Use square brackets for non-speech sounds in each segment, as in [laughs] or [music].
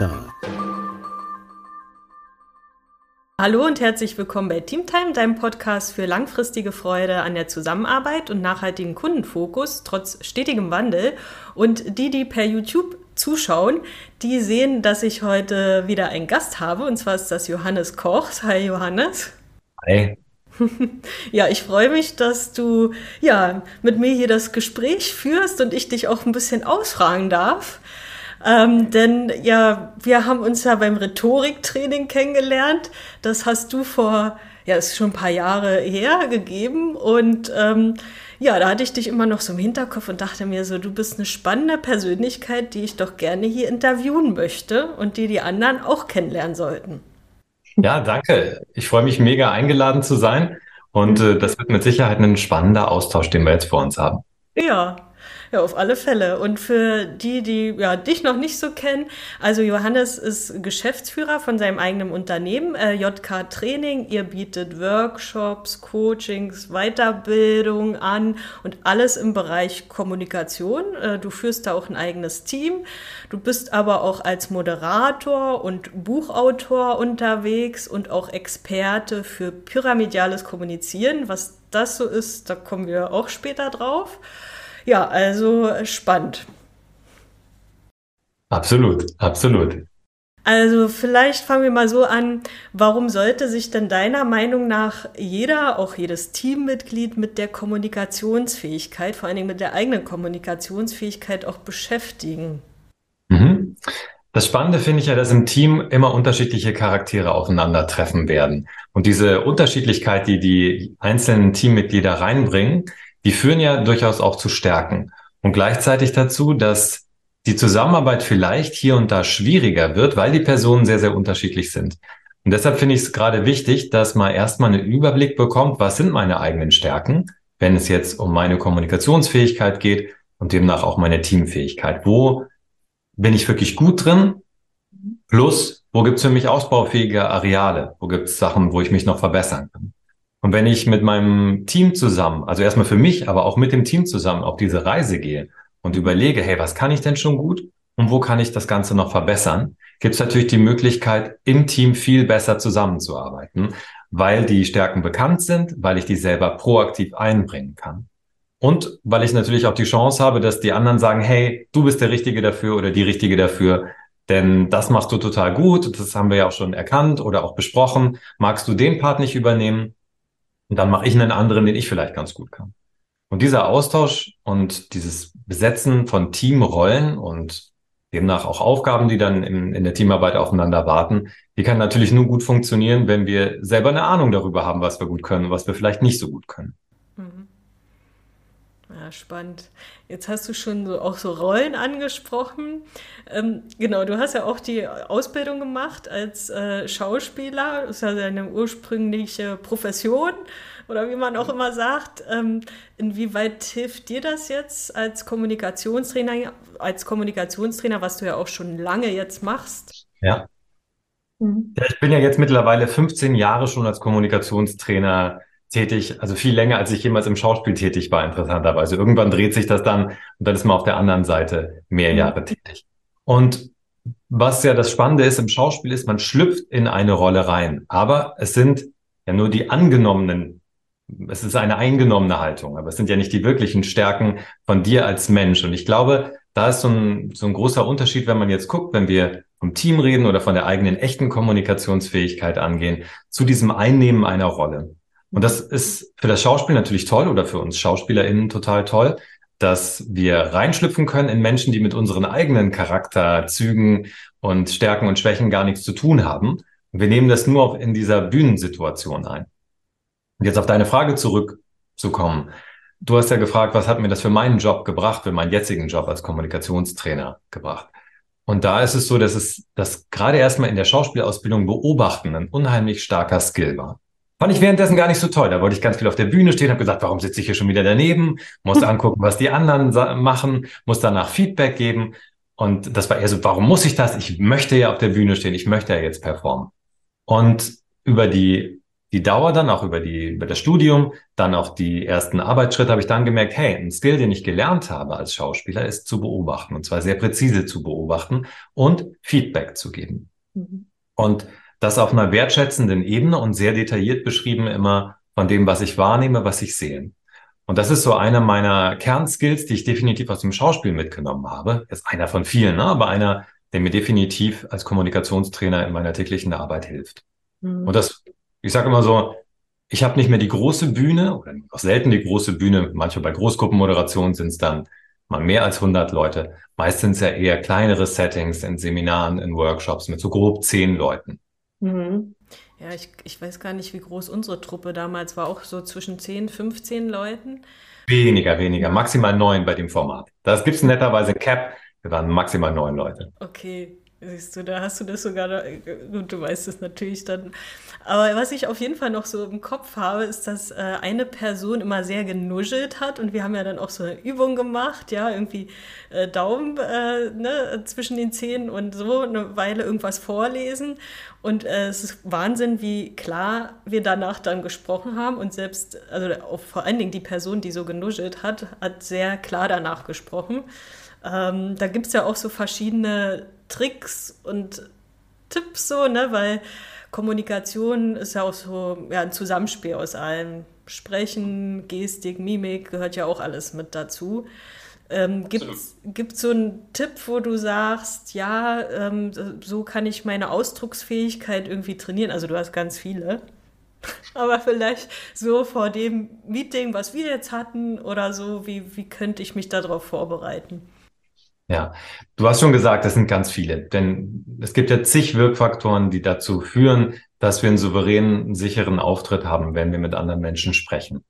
Kommentar. Hallo und herzlich willkommen bei Teamtime, deinem Podcast für langfristige Freude an der Zusammenarbeit und nachhaltigen Kundenfokus trotz stetigem Wandel. Und die, die per YouTube zuschauen, die sehen, dass ich heute wieder einen Gast habe. Und zwar ist das Johannes Koch. Hi Johannes. Hi. [laughs] Ja, ich freue mich, dass du ja mit mir hier das Gespräch führst und ich dich auch ein bisschen ausfragen darf. Ähm, denn ja, wir haben uns ja beim Rhetoriktraining kennengelernt. Das hast du vor, ja, ist schon ein paar Jahre her gegeben. Und ähm, ja, da hatte ich dich immer noch so im Hinterkopf und dachte mir so, du bist eine spannende Persönlichkeit, die ich doch gerne hier interviewen möchte und die die anderen auch kennenlernen sollten. Ja, danke. Ich freue mich mega eingeladen zu sein und äh, das wird mit Sicherheit ein spannender Austausch, den wir jetzt vor uns haben. Ja, ja, auf alle Fälle. Und für die, die ja, dich noch nicht so kennen, also Johannes ist Geschäftsführer von seinem eigenen Unternehmen, äh, JK Training. Ihr bietet Workshops, Coachings, Weiterbildung an und alles im Bereich Kommunikation. Äh, du führst da auch ein eigenes Team. Du bist aber auch als Moderator und Buchautor unterwegs und auch Experte für pyramidales Kommunizieren. Was das so ist, da kommen wir auch später drauf. Ja, also spannend. Absolut, absolut. Also vielleicht fangen wir mal so an, warum sollte sich denn deiner Meinung nach jeder, auch jedes Teammitglied mit der Kommunikationsfähigkeit, vor allen Dingen mit der eigenen Kommunikationsfähigkeit auch beschäftigen? Mhm. Das Spannende finde ich ja, dass im Team immer unterschiedliche Charaktere aufeinandertreffen werden. Und diese Unterschiedlichkeit, die die einzelnen Teammitglieder reinbringen, die führen ja durchaus auch zu Stärken. Und gleichzeitig dazu, dass die Zusammenarbeit vielleicht hier und da schwieriger wird, weil die Personen sehr, sehr unterschiedlich sind. Und deshalb finde ich es gerade wichtig, dass man erstmal einen Überblick bekommt, was sind meine eigenen Stärken, wenn es jetzt um meine Kommunikationsfähigkeit geht und demnach auch meine Teamfähigkeit. Wo bin ich wirklich gut drin? Plus, wo gibt es für mich ausbaufähige Areale? Wo gibt es Sachen, wo ich mich noch verbessern kann? Und wenn ich mit meinem Team zusammen, also erstmal für mich, aber auch mit dem Team zusammen auf diese Reise gehe und überlege, hey, was kann ich denn schon gut und wo kann ich das Ganze noch verbessern, gibt es natürlich die Möglichkeit, im Team viel besser zusammenzuarbeiten, weil die Stärken bekannt sind, weil ich die selber proaktiv einbringen kann. Und weil ich natürlich auch die Chance habe, dass die anderen sagen, hey, du bist der Richtige dafür oder die Richtige dafür, denn das machst du total gut, das haben wir ja auch schon erkannt oder auch besprochen. Magst du den Part nicht übernehmen? Und dann mache ich einen anderen, den ich vielleicht ganz gut kann. Und dieser Austausch und dieses Besetzen von Teamrollen und demnach auch Aufgaben, die dann in, in der Teamarbeit aufeinander warten, die kann natürlich nur gut funktionieren, wenn wir selber eine Ahnung darüber haben, was wir gut können und was wir vielleicht nicht so gut können. Mhm. Ja, spannend. Jetzt hast du schon so, auch so Rollen angesprochen. Ähm, genau, du hast ja auch die Ausbildung gemacht als äh, Schauspieler. Das ist ja deine ursprüngliche Profession oder wie man auch immer sagt. Ähm, inwieweit hilft dir das jetzt als Kommunikationstrainer, als Kommunikationstrainer, was du ja auch schon lange jetzt machst? Ja. Mhm. ja ich bin ja jetzt mittlerweile 15 Jahre schon als Kommunikationstrainer tätig, also viel länger, als ich jemals im Schauspiel tätig war, interessanterweise. Irgendwann dreht sich das dann und dann ist man auf der anderen Seite mehr mhm. Jahre tätig. Und was ja das Spannende ist im Schauspiel ist, man schlüpft in eine Rolle rein, aber es sind ja nur die angenommenen, es ist eine eingenommene Haltung, aber es sind ja nicht die wirklichen Stärken von dir als Mensch. Und ich glaube, da ist so ein, so ein großer Unterschied, wenn man jetzt guckt, wenn wir vom Team reden oder von der eigenen echten Kommunikationsfähigkeit angehen, zu diesem Einnehmen einer Rolle. Und das ist für das Schauspiel natürlich toll oder für uns SchauspielerInnen total toll, dass wir reinschlüpfen können in Menschen, die mit unseren eigenen Charakterzügen und Stärken und Schwächen gar nichts zu tun haben. Wir nehmen das nur in dieser Bühnensituation ein. Und jetzt auf deine Frage zurückzukommen. Du hast ja gefragt, was hat mir das für meinen Job gebracht, für meinen jetzigen Job als Kommunikationstrainer gebracht? Und da ist es so, dass es, dass gerade erstmal in der Schauspielausbildung beobachten ein unheimlich starker Skill war. Fand ich währenddessen gar nicht so toll. Da wollte ich ganz viel auf der Bühne stehen, habe gesagt, warum sitze ich hier schon wieder daneben? Muss angucken, was die anderen machen, muss danach Feedback geben. Und das war eher so, warum muss ich das? Ich möchte ja auf der Bühne stehen, ich möchte ja jetzt performen. Und über die die Dauer dann auch über die, über das Studium, dann auch die ersten Arbeitsschritte habe ich dann gemerkt, hey, ein Skill, den ich gelernt habe als Schauspieler, ist zu beobachten und zwar sehr präzise zu beobachten und Feedback zu geben. Mhm. Und das auf einer wertschätzenden Ebene und sehr detailliert beschrieben immer von dem, was ich wahrnehme, was ich sehe. Und das ist so einer meiner Kernskills, die ich definitiv aus dem Schauspiel mitgenommen habe. Ist einer von vielen, ne? aber einer, der mir definitiv als Kommunikationstrainer in meiner täglichen Arbeit hilft. Mhm. Und das, ich sage immer so, ich habe nicht mehr die große Bühne oder auch selten die große Bühne. Manchmal bei Großgruppenmoderationen sind es dann mal mehr als 100 Leute. Meist sind es ja eher kleinere Settings in Seminaren, in Workshops mit so grob zehn Leuten. Mhm. Ja, ich, ich weiß gar nicht, wie groß unsere Truppe damals war, auch so zwischen 10, 15 Leuten. Weniger, weniger, maximal neun bei dem Format. Das gibt es netterweise Cap, wir waren maximal neun Leute. Okay, siehst du, da hast du das sogar, gut, du weißt es natürlich dann. Aber was ich auf jeden Fall noch so im Kopf habe, ist, dass äh, eine Person immer sehr genuschelt hat und wir haben ja dann auch so eine Übung gemacht, ja, irgendwie äh, Daumen äh, ne, zwischen den Zähnen und so eine Weile irgendwas vorlesen. Und äh, es ist Wahnsinn, wie klar wir danach dann gesprochen haben und selbst, also vor allen Dingen die Person, die so genuschelt hat, hat sehr klar danach gesprochen. Ähm, da gibt es ja auch so verschiedene Tricks und Tipps so, ne, weil Kommunikation ist ja auch so ja, ein Zusammenspiel aus allem. Sprechen, Gestik, Mimik gehört ja auch alles mit dazu. Ähm, Gibt es so einen Tipp, wo du sagst, ja, ähm, so kann ich meine Ausdrucksfähigkeit irgendwie trainieren? Also du hast ganz viele. [laughs] Aber vielleicht so vor dem Meeting, was wir jetzt hatten oder so, wie, wie könnte ich mich darauf vorbereiten? Ja, du hast schon gesagt, das sind ganz viele, denn es gibt ja zig Wirkfaktoren, die dazu führen, dass wir einen souveränen, sicheren Auftritt haben, wenn wir mit anderen Menschen sprechen.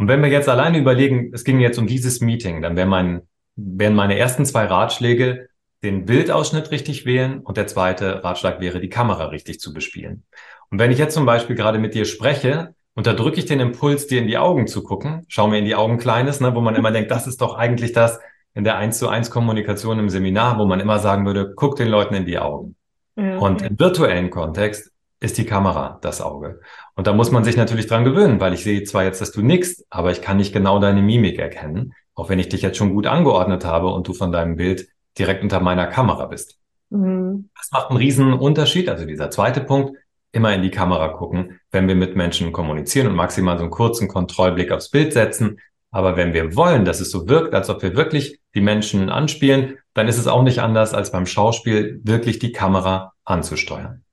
Und wenn wir jetzt alleine überlegen, es ging jetzt um dieses Meeting, dann wären, mein, wären meine ersten zwei Ratschläge, den Bildausschnitt richtig wählen und der zweite Ratschlag wäre, die Kamera richtig zu bespielen. Und wenn ich jetzt zum Beispiel gerade mit dir spreche, unterdrücke ich den Impuls, dir in die Augen zu gucken, schau mir in die Augen Kleines, ne, wo man immer denkt, das ist doch eigentlich das, in der 1 zu 1 Kommunikation im Seminar, wo man immer sagen würde, guck den Leuten in die Augen. Mhm. Und im virtuellen Kontext ist die Kamera das Auge. Und da muss man sich natürlich dran gewöhnen, weil ich sehe zwar jetzt, dass du nickst, aber ich kann nicht genau deine Mimik erkennen, auch wenn ich dich jetzt schon gut angeordnet habe und du von deinem Bild direkt unter meiner Kamera bist. Mhm. Das macht einen riesen Unterschied. Also dieser zweite Punkt, immer in die Kamera gucken, wenn wir mit Menschen kommunizieren und maximal so einen kurzen Kontrollblick aufs Bild setzen, aber wenn wir wollen, dass es so wirkt, als ob wir wirklich die Menschen anspielen, dann ist es auch nicht anders, als beim Schauspiel wirklich die Kamera anzusteuern.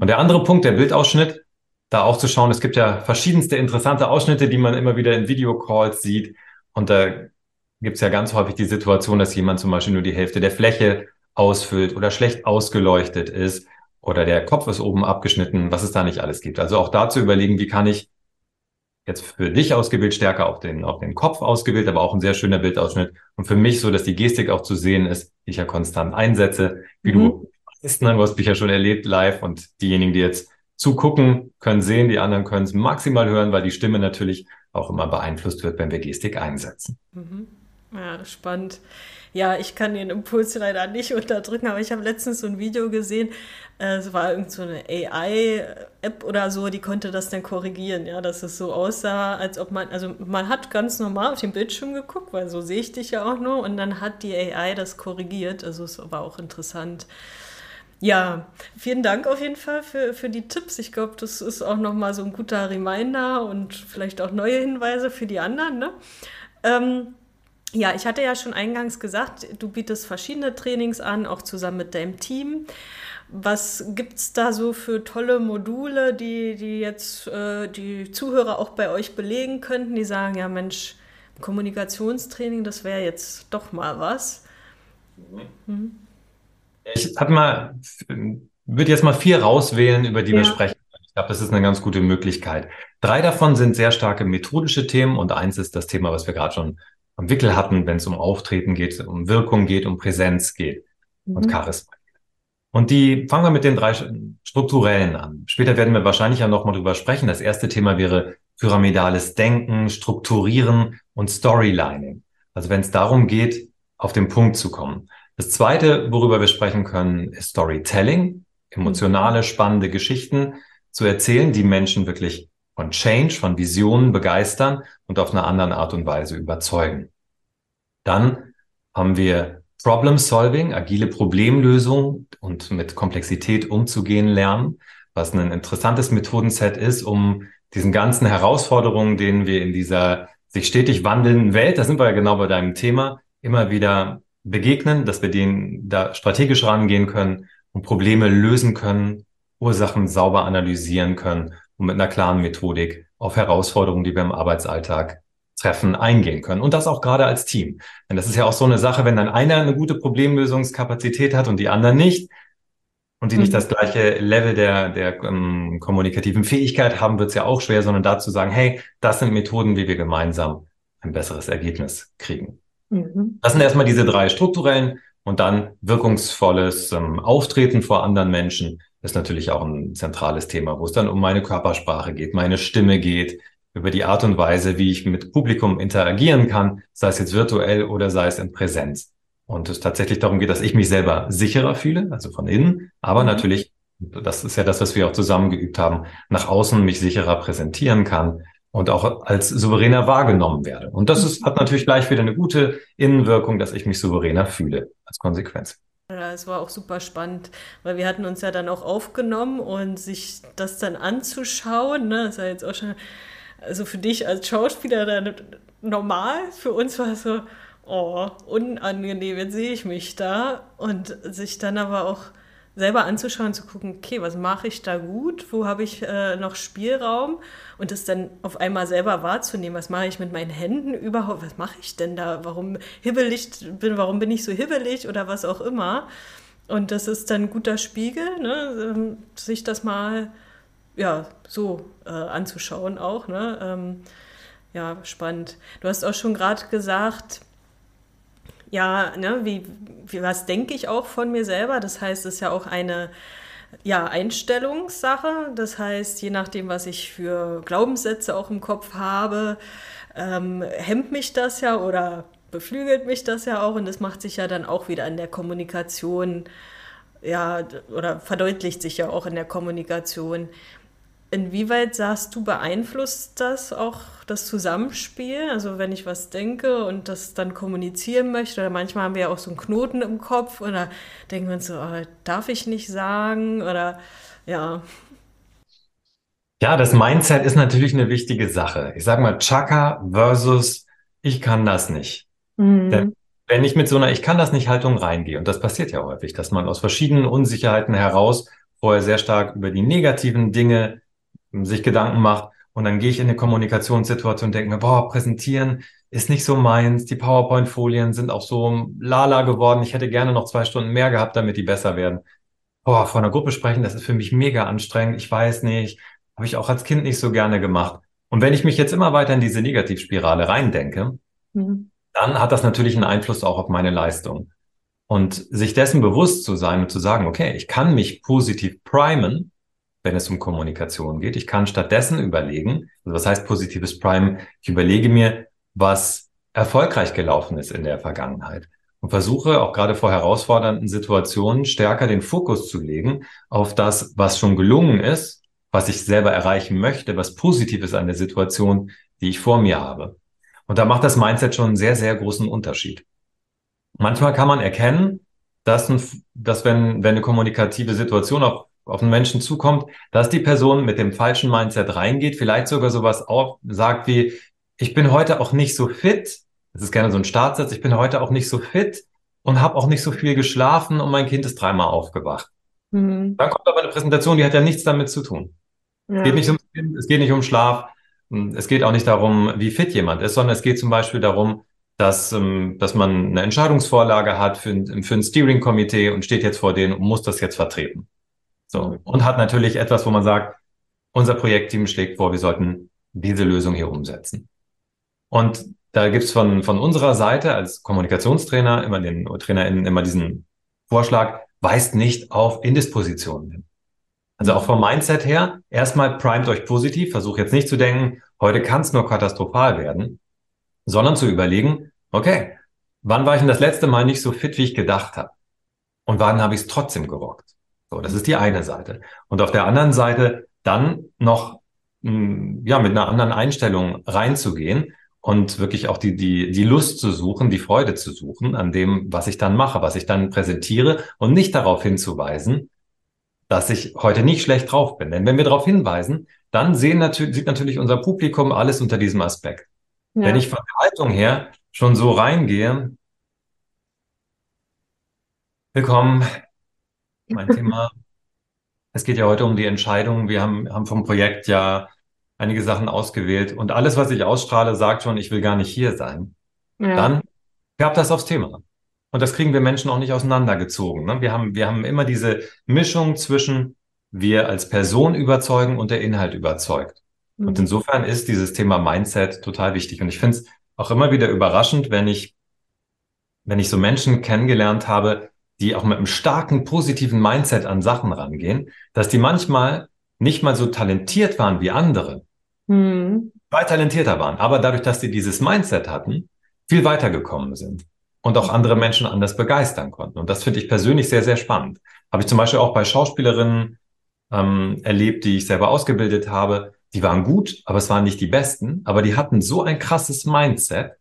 Und der andere Punkt, der Bildausschnitt, da auch zu schauen, es gibt ja verschiedenste interessante Ausschnitte, die man immer wieder in Videocalls sieht. Und da gibt es ja ganz häufig die Situation, dass jemand zum Beispiel nur die Hälfte der Fläche ausfüllt oder schlecht ausgeleuchtet ist oder der Kopf ist oben abgeschnitten, was es da nicht alles gibt. Also auch da zu überlegen, wie kann ich jetzt für dich ausgewählt, stärker auf den, auf den Kopf ausgewählt, aber auch ein sehr schöner Bildausschnitt. Und für mich so, dass die Gestik auch zu sehen ist, die ich ja konstant einsetze, wie mhm. du weißt, ne? du hast mich ja schon erlebt live und diejenigen, die jetzt zugucken, können sehen, die anderen können es maximal hören, weil die Stimme natürlich auch immer beeinflusst wird, wenn wir Gestik einsetzen. Mhm. Ja, spannend. Ja, ich kann den Impuls leider nicht unterdrücken, aber ich habe letztens so ein Video gesehen, äh, es war irgend so eine AI-App oder so, die konnte das dann korrigieren, ja, dass es so aussah, als ob man, also man hat ganz normal auf den Bildschirm geguckt, weil so sehe ich dich ja auch nur, und dann hat die AI das korrigiert, also es war auch interessant. Ja, vielen Dank auf jeden Fall für, für die Tipps. Ich glaube, das ist auch nochmal so ein guter Reminder und vielleicht auch neue Hinweise für die anderen. Ne? Ähm, ja, ich hatte ja schon eingangs gesagt, du bietest verschiedene Trainings an, auch zusammen mit deinem Team. Was gibt es da so für tolle Module, die, die jetzt äh, die Zuhörer auch bei euch belegen könnten, die sagen, ja Mensch, Kommunikationstraining, das wäre jetzt doch mal was? Mhm. Ich habe mal, würde jetzt mal vier rauswählen, über die ja. wir sprechen. Ich glaube, das ist eine ganz gute Möglichkeit. Drei davon sind sehr starke methodische Themen und eins ist das Thema, was wir gerade schon am Wickel hatten, wenn es um Auftreten geht, um Wirkung geht, um Präsenz geht mhm. und Charisma. Und die fangen wir mit den drei strukturellen an. Später werden wir wahrscheinlich ja nochmal drüber sprechen. Das erste Thema wäre pyramidales Denken, Strukturieren und Storylining. Also wenn es darum geht, auf den Punkt zu kommen. Das zweite, worüber wir sprechen können, ist Storytelling, emotionale, spannende Geschichten zu erzählen, die Menschen wirklich von Change, von Visionen begeistern und auf eine andere Art und Weise überzeugen. Dann haben wir Problem Solving, agile Problemlösung und mit Komplexität umzugehen lernen, was ein interessantes Methodenset ist, um diesen ganzen Herausforderungen, denen wir in dieser sich stetig wandelnden Welt, da sind wir ja genau bei deinem Thema, immer wieder begegnen, dass wir denen da strategisch rangehen können und Probleme lösen können, Ursachen sauber analysieren können und mit einer klaren Methodik auf Herausforderungen, die wir im Arbeitsalltag treffen, eingehen können. Und das auch gerade als Team. Denn das ist ja auch so eine Sache, wenn dann einer eine gute Problemlösungskapazität hat und die anderen nicht, und die mhm. nicht das gleiche Level der, der ähm, kommunikativen Fähigkeit haben, wird es ja auch schwer, sondern dazu sagen, hey, das sind Methoden, wie wir gemeinsam ein besseres Ergebnis kriegen. Mhm. Das sind erstmal diese drei strukturellen und dann wirkungsvolles ähm, Auftreten vor anderen Menschen ist natürlich auch ein zentrales Thema, wo es dann um meine Körpersprache geht, meine Stimme geht, über die Art und Weise, wie ich mit Publikum interagieren kann, sei es jetzt virtuell oder sei es in Präsenz. Und es tatsächlich darum geht, dass ich mich selber sicherer fühle, also von innen, aber mhm. natürlich, das ist ja das, was wir auch zusammen geübt haben, nach außen mich sicherer präsentieren kann und auch als souveräner wahrgenommen werde. Und das ist, hat natürlich gleich wieder eine gute Innenwirkung, dass ich mich souveräner fühle als Konsequenz. Ja, es war auch super spannend, weil wir hatten uns ja dann auch aufgenommen und sich das dann anzuschauen, ne, das war jetzt auch schon, also für dich als Schauspieler dann normal, für uns war es so, oh, unangenehm, jetzt sehe ich mich da. Und sich dann aber auch selber anzuschauen, zu gucken, okay, was mache ich da gut, wo habe ich äh, noch Spielraum und das dann auf einmal selber wahrzunehmen, was mache ich mit meinen Händen überhaupt, was mache ich denn da, warum hibbelig bin, warum bin ich so hibbelig oder was auch immer. Und das ist dann ein guter Spiegel, ne, ähm, sich das mal ja, so äh, anzuschauen auch. Ne? Ähm, ja, spannend. Du hast auch schon gerade gesagt, ja, ne, wie, wie was denke ich auch von mir selber? Das heißt, es ist ja auch eine ja, Einstellungssache. Das heißt, je nachdem, was ich für Glaubenssätze auch im Kopf habe, ähm, hemmt mich das ja oder beflügelt mich das ja auch und das macht sich ja dann auch wieder in der Kommunikation, ja, oder verdeutlicht sich ja auch in der Kommunikation. Inwieweit sagst du, beeinflusst das auch das Zusammenspiel? Also wenn ich was denke und das dann kommunizieren möchte, oder manchmal haben wir ja auch so einen Knoten im Kopf oder denken wir uns so, oh, darf ich nicht sagen oder ja. Ja, das Mindset ist natürlich eine wichtige Sache. Ich sage mal Chaka versus ich kann das nicht. Mhm. Denn wenn ich mit so einer Ich kann das nicht Haltung reingehe, und das passiert ja häufig, dass man aus verschiedenen Unsicherheiten heraus vorher sehr stark über die negativen Dinge sich Gedanken macht und dann gehe ich in eine Kommunikationssituation und denke mir, boah, präsentieren ist nicht so meins, die PowerPoint-Folien sind auch so lala geworden, ich hätte gerne noch zwei Stunden mehr gehabt, damit die besser werden. Boah, vor einer Gruppe sprechen, das ist für mich mega anstrengend, ich weiß nicht, habe ich auch als Kind nicht so gerne gemacht. Und wenn ich mich jetzt immer weiter in diese Negativspirale reindenke, mhm. dann hat das natürlich einen Einfluss auch auf meine Leistung. Und sich dessen bewusst zu sein und zu sagen, okay, ich kann mich positiv primen, wenn es um Kommunikation geht. Ich kann stattdessen überlegen, also was heißt positives Prime? Ich überlege mir, was erfolgreich gelaufen ist in der Vergangenheit und versuche auch gerade vor herausfordernden Situationen stärker den Fokus zu legen auf das, was schon gelungen ist, was ich selber erreichen möchte, was positiv ist an der Situation, die ich vor mir habe. Und da macht das Mindset schon einen sehr, sehr großen Unterschied. Manchmal kann man erkennen, dass, ein, dass wenn, wenn eine kommunikative Situation auf auf einen Menschen zukommt, dass die Person mit dem falschen Mindset reingeht, vielleicht sogar sowas auch sagt wie, ich bin heute auch nicht so fit, das ist gerne so ein Startsatz, ich bin heute auch nicht so fit und habe auch nicht so viel geschlafen und mein Kind ist dreimal aufgewacht. Mhm. Dann kommt aber eine Präsentation, die hat ja nichts damit zu tun. Ja. Es, geht nicht um, es geht nicht um Schlaf, es geht auch nicht darum, wie fit jemand ist, sondern es geht zum Beispiel darum, dass, ähm, dass man eine Entscheidungsvorlage hat für ein, für ein Steering-Komitee und steht jetzt vor denen und muss das jetzt vertreten. So. Und hat natürlich etwas, wo man sagt, unser Projektteam schlägt vor, wir sollten diese Lösung hier umsetzen. Und da gibt's von, von unserer Seite als Kommunikationstrainer immer den TrainerInnen immer diesen Vorschlag, weist nicht auf Indispositionen hin. Also auch vom Mindset her, erstmal primet euch positiv, versucht jetzt nicht zu denken, heute kann es nur katastrophal werden, sondern zu überlegen, okay, wann war ich denn das letzte Mal nicht so fit, wie ich gedacht habe? Und wann habe ich es trotzdem gerockt? So, das ist die eine Seite. Und auf der anderen Seite dann noch ja, mit einer anderen Einstellung reinzugehen und wirklich auch die, die, die Lust zu suchen, die Freude zu suchen an dem, was ich dann mache, was ich dann präsentiere und nicht darauf hinzuweisen, dass ich heute nicht schlecht drauf bin. Denn wenn wir darauf hinweisen, dann sehen natürlich, sieht natürlich unser Publikum alles unter diesem Aspekt. Ja. Wenn ich von der Haltung her schon so reingehe, willkommen, mein Thema. Es geht ja heute um die Entscheidung. Wir haben, haben vom Projekt ja einige Sachen ausgewählt und alles, was ich ausstrahle, sagt schon, ich will gar nicht hier sein. Ja. Dann gab das aufs Thema. Und das kriegen wir Menschen auch nicht auseinandergezogen. Ne? Wir, haben, wir haben immer diese Mischung zwischen wir als Person überzeugen und der Inhalt überzeugt. Mhm. Und insofern ist dieses Thema Mindset total wichtig. Und ich finde es auch immer wieder überraschend, wenn ich, wenn ich so Menschen kennengelernt habe, die auch mit einem starken positiven Mindset an Sachen rangehen, dass die manchmal nicht mal so talentiert waren wie andere, mhm. weit talentierter waren, aber dadurch, dass sie dieses Mindset hatten, viel weitergekommen sind und auch andere Menschen anders begeistern konnten. Und das finde ich persönlich sehr, sehr spannend. Habe ich zum Beispiel auch bei Schauspielerinnen ähm, erlebt, die ich selber ausgebildet habe. Die waren gut, aber es waren nicht die besten, aber die hatten so ein krasses Mindset,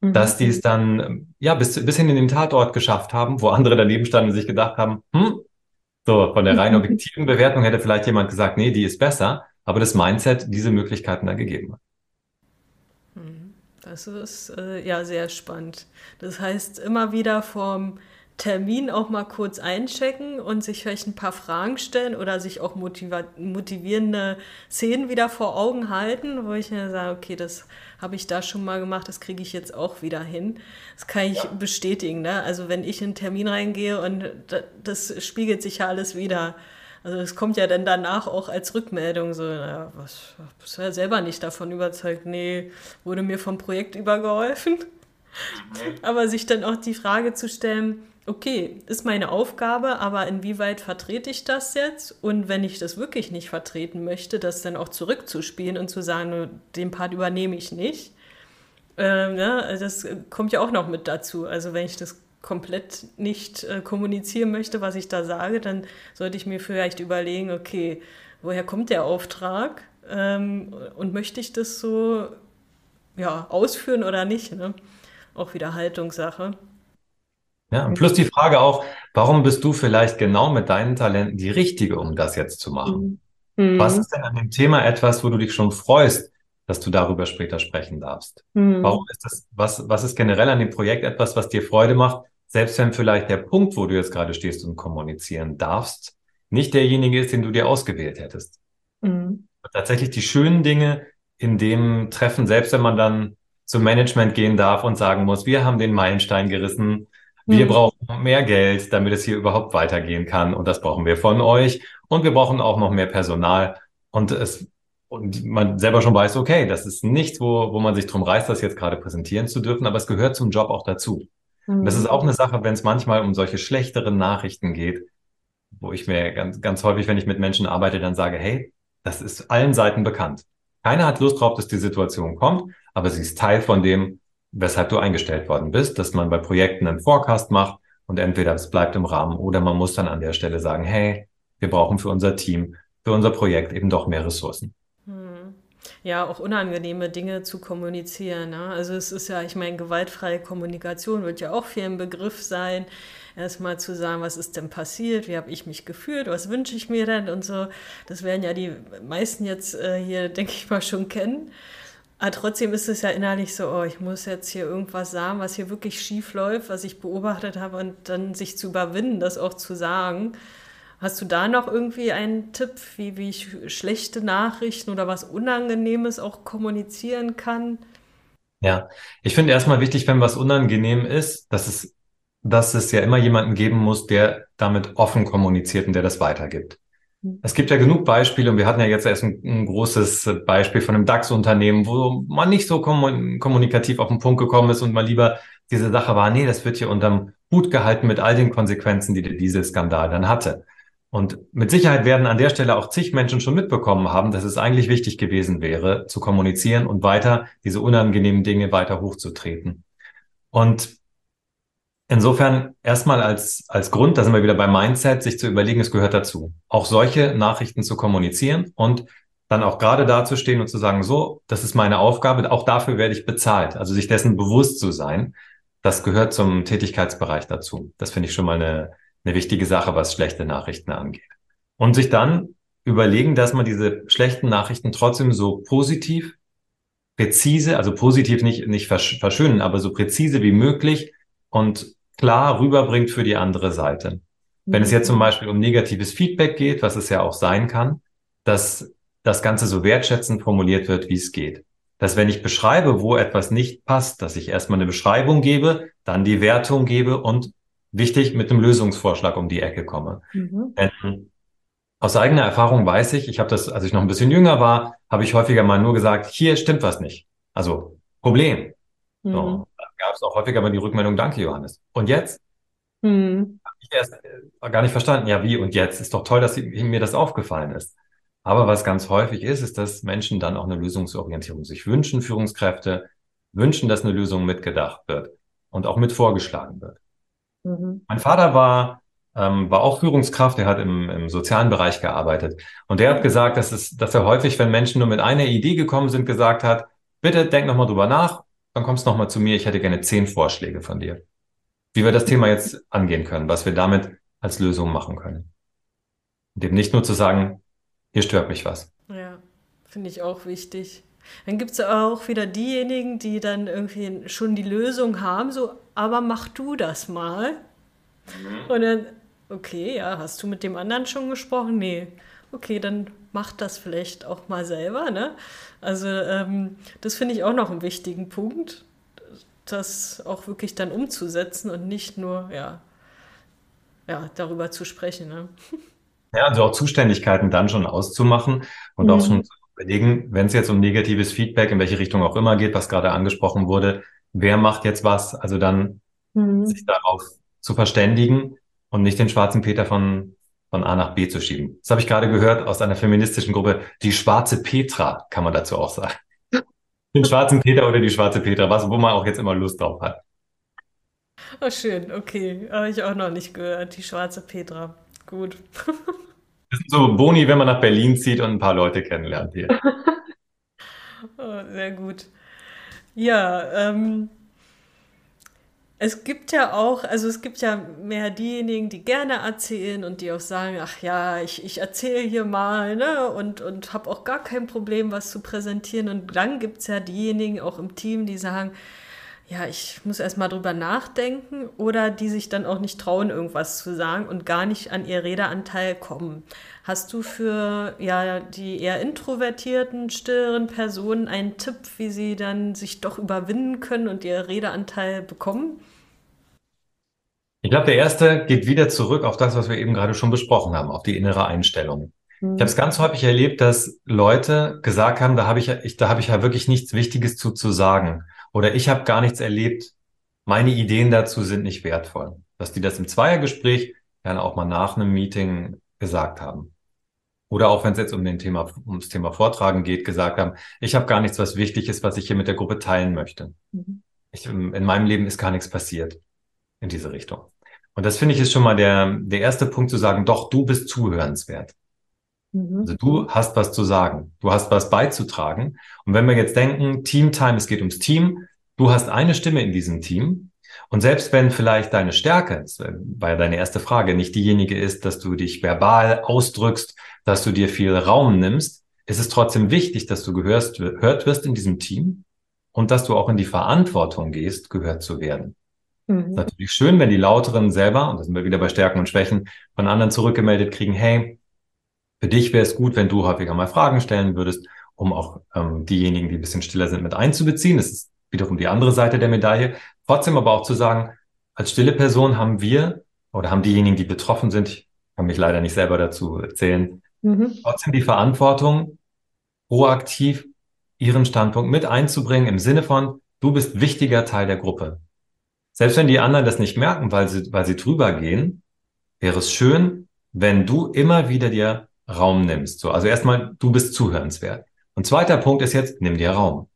mhm. dass die es dann ja bis, bis hin in den Tatort geschafft haben, wo andere daneben standen und sich gedacht haben, hm, so von der rein [laughs] objektiven Bewertung hätte vielleicht jemand gesagt, nee, die ist besser, aber das Mindset diese Möglichkeiten da gegeben hat. Das ist äh, ja sehr spannend. Das heißt, immer wieder vom Termin auch mal kurz einchecken und sich vielleicht ein paar Fragen stellen oder sich auch motivierende Szenen wieder vor Augen halten, wo ich mir sage, okay, das habe ich da schon mal gemacht, das kriege ich jetzt auch wieder hin. Das kann ich ja. bestätigen. Ne? Also wenn ich in einen Termin reingehe und das spiegelt sich ja alles wieder. Also es kommt ja dann danach auch als Rückmeldung so, na, was, bist du ja selber nicht davon überzeugt? Nee, wurde mir vom Projekt übergeholfen. Aber sich dann auch die Frage zu stellen, okay, ist meine Aufgabe, aber inwieweit vertrete ich das jetzt? Und wenn ich das wirklich nicht vertreten möchte, das dann auch zurückzuspielen und zu sagen, den Part übernehme ich nicht. Ähm, ja, das kommt ja auch noch mit dazu. Also wenn ich das komplett nicht äh, kommunizieren möchte, was ich da sage, dann sollte ich mir vielleicht überlegen, okay, woher kommt der Auftrag ähm, und möchte ich das so ja, ausführen oder nicht? Ne? Auch wieder Haltungssache. Ja, und plus die Frage auch, warum bist du vielleicht genau mit deinen Talenten die Richtige, um das jetzt zu machen? Mhm. Was ist denn an dem Thema etwas, wo du dich schon freust, dass du darüber später sprechen darfst? Mhm. Warum ist das, was, was ist generell an dem Projekt etwas, was dir Freude macht, selbst wenn vielleicht der Punkt, wo du jetzt gerade stehst und kommunizieren darfst, nicht derjenige ist, den du dir ausgewählt hättest. Mhm. Tatsächlich die schönen Dinge in dem Treffen, selbst wenn man dann zum Management gehen darf und sagen muss, wir haben den Meilenstein gerissen, wir mhm. brauchen mehr Geld, damit es hier überhaupt weitergehen kann und das brauchen wir von euch und wir brauchen auch noch mehr Personal und es und man selber schon weiß, okay, das ist nichts, wo, wo man sich drum reißt, das jetzt gerade präsentieren zu dürfen, aber es gehört zum Job auch dazu. Mhm. Das ist auch eine Sache, wenn es manchmal um solche schlechteren Nachrichten geht, wo ich mir ganz, ganz häufig, wenn ich mit Menschen arbeite, dann sage, hey, das ist allen Seiten bekannt. Keiner hat Lust drauf, dass die Situation kommt, aber sie ist Teil von dem, weshalb du eingestellt worden bist, dass man bei Projekten einen Forecast macht und entweder es bleibt im Rahmen oder man muss dann an der Stelle sagen, hey, wir brauchen für unser Team, für unser Projekt eben doch mehr Ressourcen ja auch unangenehme Dinge zu kommunizieren. Ne? Also es ist ja, ich meine, gewaltfreie Kommunikation wird ja auch viel im Begriff sein. Erstmal zu sagen, was ist denn passiert, wie habe ich mich gefühlt, was wünsche ich mir denn und so. Das werden ja die meisten jetzt äh, hier, denke ich mal, schon kennen. Aber trotzdem ist es ja innerlich so, oh, ich muss jetzt hier irgendwas sagen, was hier wirklich schief läuft, was ich beobachtet habe und dann sich zu überwinden, das auch zu sagen. Hast du da noch irgendwie einen Tipp, wie, wie ich schlechte Nachrichten oder was Unangenehmes auch kommunizieren kann? Ja, ich finde erstmal wichtig, wenn was unangenehm ist, dass es, dass es ja immer jemanden geben muss, der damit offen kommuniziert und der das weitergibt. Hm. Es gibt ja genug Beispiele und wir hatten ja jetzt erst ein, ein großes Beispiel von einem DAX-Unternehmen, wo man nicht so kommunikativ auf den Punkt gekommen ist und mal lieber diese Sache war, nee, das wird hier unterm Hut gehalten mit all den Konsequenzen, die der Dieselskandal dann hatte. Und mit Sicherheit werden an der Stelle auch zig Menschen schon mitbekommen haben, dass es eigentlich wichtig gewesen wäre, zu kommunizieren und weiter diese unangenehmen Dinge weiter hochzutreten. Und insofern erstmal als, als Grund, da sind wir wieder beim Mindset, sich zu überlegen, es gehört dazu, auch solche Nachrichten zu kommunizieren und dann auch gerade dazustehen und zu sagen, so, das ist meine Aufgabe, auch dafür werde ich bezahlt. Also sich dessen bewusst zu sein, das gehört zum Tätigkeitsbereich dazu. Das finde ich schon mal eine, eine wichtige Sache, was schlechte Nachrichten angeht. Und sich dann überlegen, dass man diese schlechten Nachrichten trotzdem so positiv, präzise, also positiv nicht, nicht verschönen, aber so präzise wie möglich und klar rüberbringt für die andere Seite. Wenn es jetzt zum Beispiel um negatives Feedback geht, was es ja auch sein kann, dass das Ganze so wertschätzend formuliert wird, wie es geht. Dass wenn ich beschreibe, wo etwas nicht passt, dass ich erstmal eine Beschreibung gebe, dann die Wertung gebe und wichtig mit einem Lösungsvorschlag um die Ecke komme. Mhm. Denn aus eigener Erfahrung weiß ich, ich habe das, als ich noch ein bisschen jünger war, habe ich häufiger mal nur gesagt, hier stimmt was nicht. Also Problem. Mhm. So, gab es auch häufiger mal die Rückmeldung, danke Johannes. Und jetzt? Mhm. Habe ich erst äh, gar nicht verstanden, ja wie und jetzt? Ist doch toll, dass mir das aufgefallen ist. Aber was ganz häufig ist, ist, dass Menschen dann auch eine Lösungsorientierung sich wünschen, Führungskräfte wünschen, dass eine Lösung mitgedacht wird und auch mit vorgeschlagen wird. Mhm. Mein Vater war, ähm, war auch Führungskraft, er hat im, im sozialen Bereich gearbeitet. Und der hat gesagt, dass, es, dass er häufig, wenn Menschen nur mit einer Idee gekommen sind, gesagt hat, bitte denk nochmal drüber nach, dann kommst du nochmal zu mir, ich hätte gerne zehn Vorschläge von dir. Wie wir das Thema jetzt angehen können, was wir damit als Lösung machen können. Und eben nicht nur zu sagen, hier stört mich was. Ja, finde ich auch wichtig. Dann gibt es auch wieder diejenigen, die dann irgendwie schon die Lösung haben, so, aber mach du das mal. Mhm. Und dann, okay, ja, hast du mit dem anderen schon gesprochen? Nee. Okay, dann mach das vielleicht auch mal selber, ne? Also, ähm, das finde ich auch noch einen wichtigen Punkt, das auch wirklich dann umzusetzen und nicht nur, ja, ja, darüber zu sprechen, ne? [laughs] Ja, also auch Zuständigkeiten dann schon auszumachen und mhm. auch schon zu überlegen, wenn es jetzt um negatives Feedback in welche Richtung auch immer geht, was gerade angesprochen wurde, wer macht jetzt was? Also dann mhm. sich darauf zu verständigen und nicht den schwarzen Peter von, von A nach B zu schieben. Das habe ich gerade gehört aus einer feministischen Gruppe. Die schwarze Petra kann man dazu auch sagen. [laughs] Den schwarzen Peter oder die schwarze Petra, was, wo man auch jetzt immer Lust drauf hat. Oh, schön, okay. Habe ich auch noch nicht gehört, die schwarze Petra. Gut. [laughs] Das sind so Boni, wenn man nach Berlin zieht und ein paar Leute kennenlernt hier. [laughs] oh, sehr gut. Ja, ähm, es gibt ja auch, also es gibt ja mehr diejenigen, die gerne erzählen und die auch sagen, ach ja, ich, ich erzähle hier mal, ne, und, und habe auch gar kein Problem, was zu präsentieren. Und dann gibt es ja diejenigen auch im Team, die sagen, ja, ich muss erst mal drüber nachdenken oder die sich dann auch nicht trauen, irgendwas zu sagen und gar nicht an ihr Redeanteil kommen. Hast du für ja, die eher introvertierten, stilleren Personen einen Tipp, wie sie dann sich doch überwinden können und ihr Redeanteil bekommen? Ich glaube, der erste geht wieder zurück auf das, was wir eben gerade schon besprochen haben, auf die innere Einstellung. Mhm. Ich habe es ganz häufig erlebt, dass Leute gesagt haben, da habe ich, ich, da habe ich ja wirklich nichts Wichtiges zu, zu sagen oder ich habe gar nichts erlebt, meine Ideen dazu sind nicht wertvoll. Dass die das im Zweiergespräch gerne auch mal nach einem Meeting gesagt haben. Oder auch wenn es jetzt um den Thema, ums Thema Vortragen geht, gesagt haben, ich habe gar nichts, was wichtig ist, was ich hier mit der Gruppe teilen möchte. Mhm. Ich, in meinem Leben ist gar nichts passiert in diese Richtung. Und das finde ich ist schon mal der, der erste Punkt zu sagen, doch, du bist zuhörenswert. Mhm. Also du hast was zu sagen, du hast was beizutragen. Und wenn wir jetzt denken, Teamtime, es geht ums Team, du hast eine Stimme in diesem Team. Und selbst wenn vielleicht deine Stärke, ja deine erste Frage, nicht diejenige ist, dass du dich verbal ausdrückst, dass du dir viel Raum nimmst, ist es trotzdem wichtig, dass du gehörst, gehört wirst in diesem Team und dass du auch in die Verantwortung gehst, gehört zu werden. Mhm. natürlich schön, wenn die Lauteren selber, und da sind wir wieder bei Stärken und Schwächen, von anderen zurückgemeldet kriegen, hey, für dich wäre es gut, wenn du häufiger mal Fragen stellen würdest, um auch ähm, diejenigen, die ein bisschen stiller sind, mit einzubeziehen. Das ist wiederum die andere Seite der Medaille. Trotzdem aber auch zu sagen, als stille Person haben wir oder haben diejenigen, die betroffen sind, ich kann mich leider nicht selber dazu erzählen, mhm. trotzdem die Verantwortung, proaktiv ihren Standpunkt mit einzubringen im Sinne von, du bist wichtiger Teil der Gruppe. Selbst wenn die anderen das nicht merken, weil sie, weil sie drüber gehen, wäre es schön, wenn du immer wieder dir Raum nimmst. So, also erstmal, du bist zuhörenswert. Und zweiter Punkt ist jetzt, nimm dir Raum.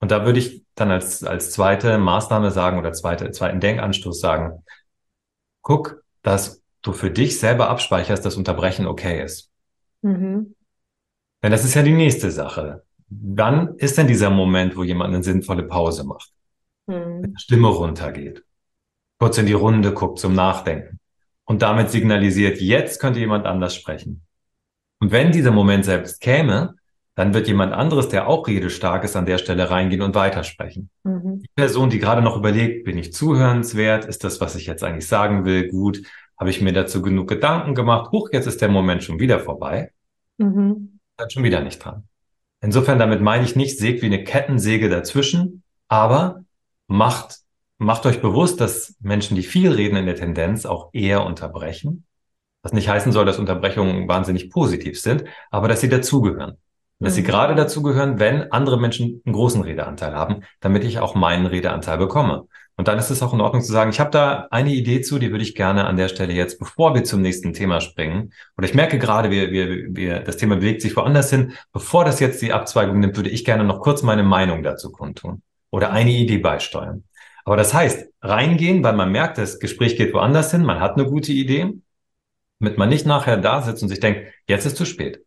Und da würde ich dann als, als zweite Maßnahme sagen oder zweite, zweiten Denkanstoß sagen, guck, dass du für dich selber abspeicherst, dass Unterbrechen okay ist. Mhm. Denn das ist ja die nächste Sache. Wann ist denn dieser Moment, wo jemand eine sinnvolle Pause macht? Hm. Die Stimme runtergeht, kurz in die Runde guckt zum Nachdenken und damit signalisiert, jetzt könnte jemand anders sprechen. Und wenn dieser Moment selbst käme, dann wird jemand anderes, der auch redestark ist, an der Stelle reingehen und weitersprechen. Mhm. Die Person, die gerade noch überlegt, bin ich zuhörenswert? Ist das, was ich jetzt eigentlich sagen will, gut? Habe ich mir dazu genug Gedanken gemacht? Huch, jetzt ist der Moment schon wieder vorbei. Mhm. Dann schon wieder nicht dran. Insofern, damit meine ich nicht, sägt wie eine Kettensäge dazwischen, aber macht, macht euch bewusst, dass Menschen, die viel reden in der Tendenz, auch eher unterbrechen. Was nicht heißen soll, dass Unterbrechungen wahnsinnig positiv sind, aber dass sie dazugehören. Und dass sie mhm. gerade dazugehören, wenn andere Menschen einen großen Redeanteil haben, damit ich auch meinen Redeanteil bekomme. Und dann ist es auch in Ordnung zu sagen, ich habe da eine Idee zu, die würde ich gerne an der Stelle jetzt, bevor wir zum nächsten Thema springen, oder ich merke gerade, wir, wir, wir, das Thema bewegt sich woanders hin, bevor das jetzt die Abzweigung nimmt, würde ich gerne noch kurz meine Meinung dazu kundtun oder eine Idee beisteuern. Aber das heißt, reingehen, weil man merkt, das Gespräch geht woanders hin, man hat eine gute Idee, damit man nicht nachher da sitzt und sich denkt, jetzt ist zu spät.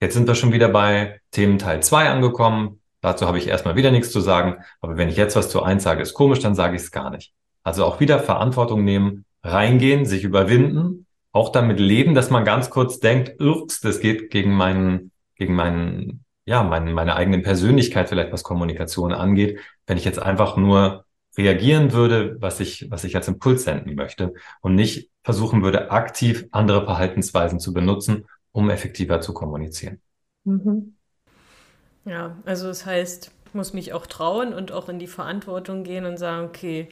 Jetzt sind wir schon wieder bei Themen Teil 2 angekommen. Dazu habe ich erstmal wieder nichts zu sagen. Aber wenn ich jetzt was zu eins sage, ist komisch, dann sage ich es gar nicht. Also auch wieder Verantwortung nehmen, reingehen, sich überwinden, auch damit leben, dass man ganz kurz denkt, ups, das geht gegen meinen, gegen meinen, ja, meinen, meine eigene Persönlichkeit vielleicht, was Kommunikation angeht. Wenn ich jetzt einfach nur reagieren würde, was ich, was ich als Impuls senden möchte und nicht versuchen würde, aktiv andere Verhaltensweisen zu benutzen, um effektiver zu kommunizieren. Mhm. Ja, also das heißt, ich muss mich auch trauen und auch in die Verantwortung gehen und sagen, okay,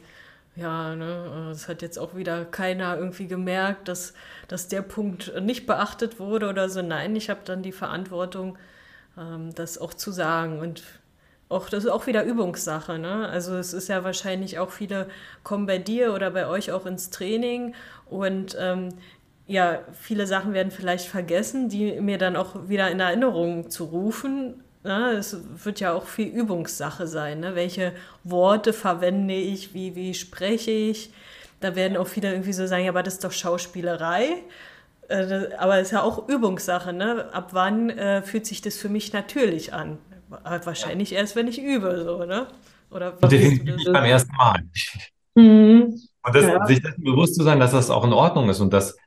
ja, ne, es hat jetzt auch wieder keiner irgendwie gemerkt, dass, dass der Punkt nicht beachtet wurde oder so. Nein, ich habe dann die Verantwortung, ähm, das auch zu sagen. Und auch das ist auch wieder Übungssache. Ne? Also es ist ja wahrscheinlich auch viele kommen bei dir oder bei euch auch ins Training und ähm, ja, viele Sachen werden vielleicht vergessen, die mir dann auch wieder in Erinnerung zu rufen Ne? Es wird ja auch viel Übungssache sein. Ne? Welche Worte verwende ich, wie, wie spreche ich? Da werden auch viele irgendwie so sagen, ja, aber das ist doch Schauspielerei. Äh, aber es ist ja auch Übungssache. Ne? Ab wann äh, fühlt sich das für mich natürlich an? Wahrscheinlich erst, wenn ich übe. So, ne? Oder definitiv beim ersten Mal. Mhm. Und das, ja. sich dessen bewusst zu sein, dass das auch in Ordnung ist und dass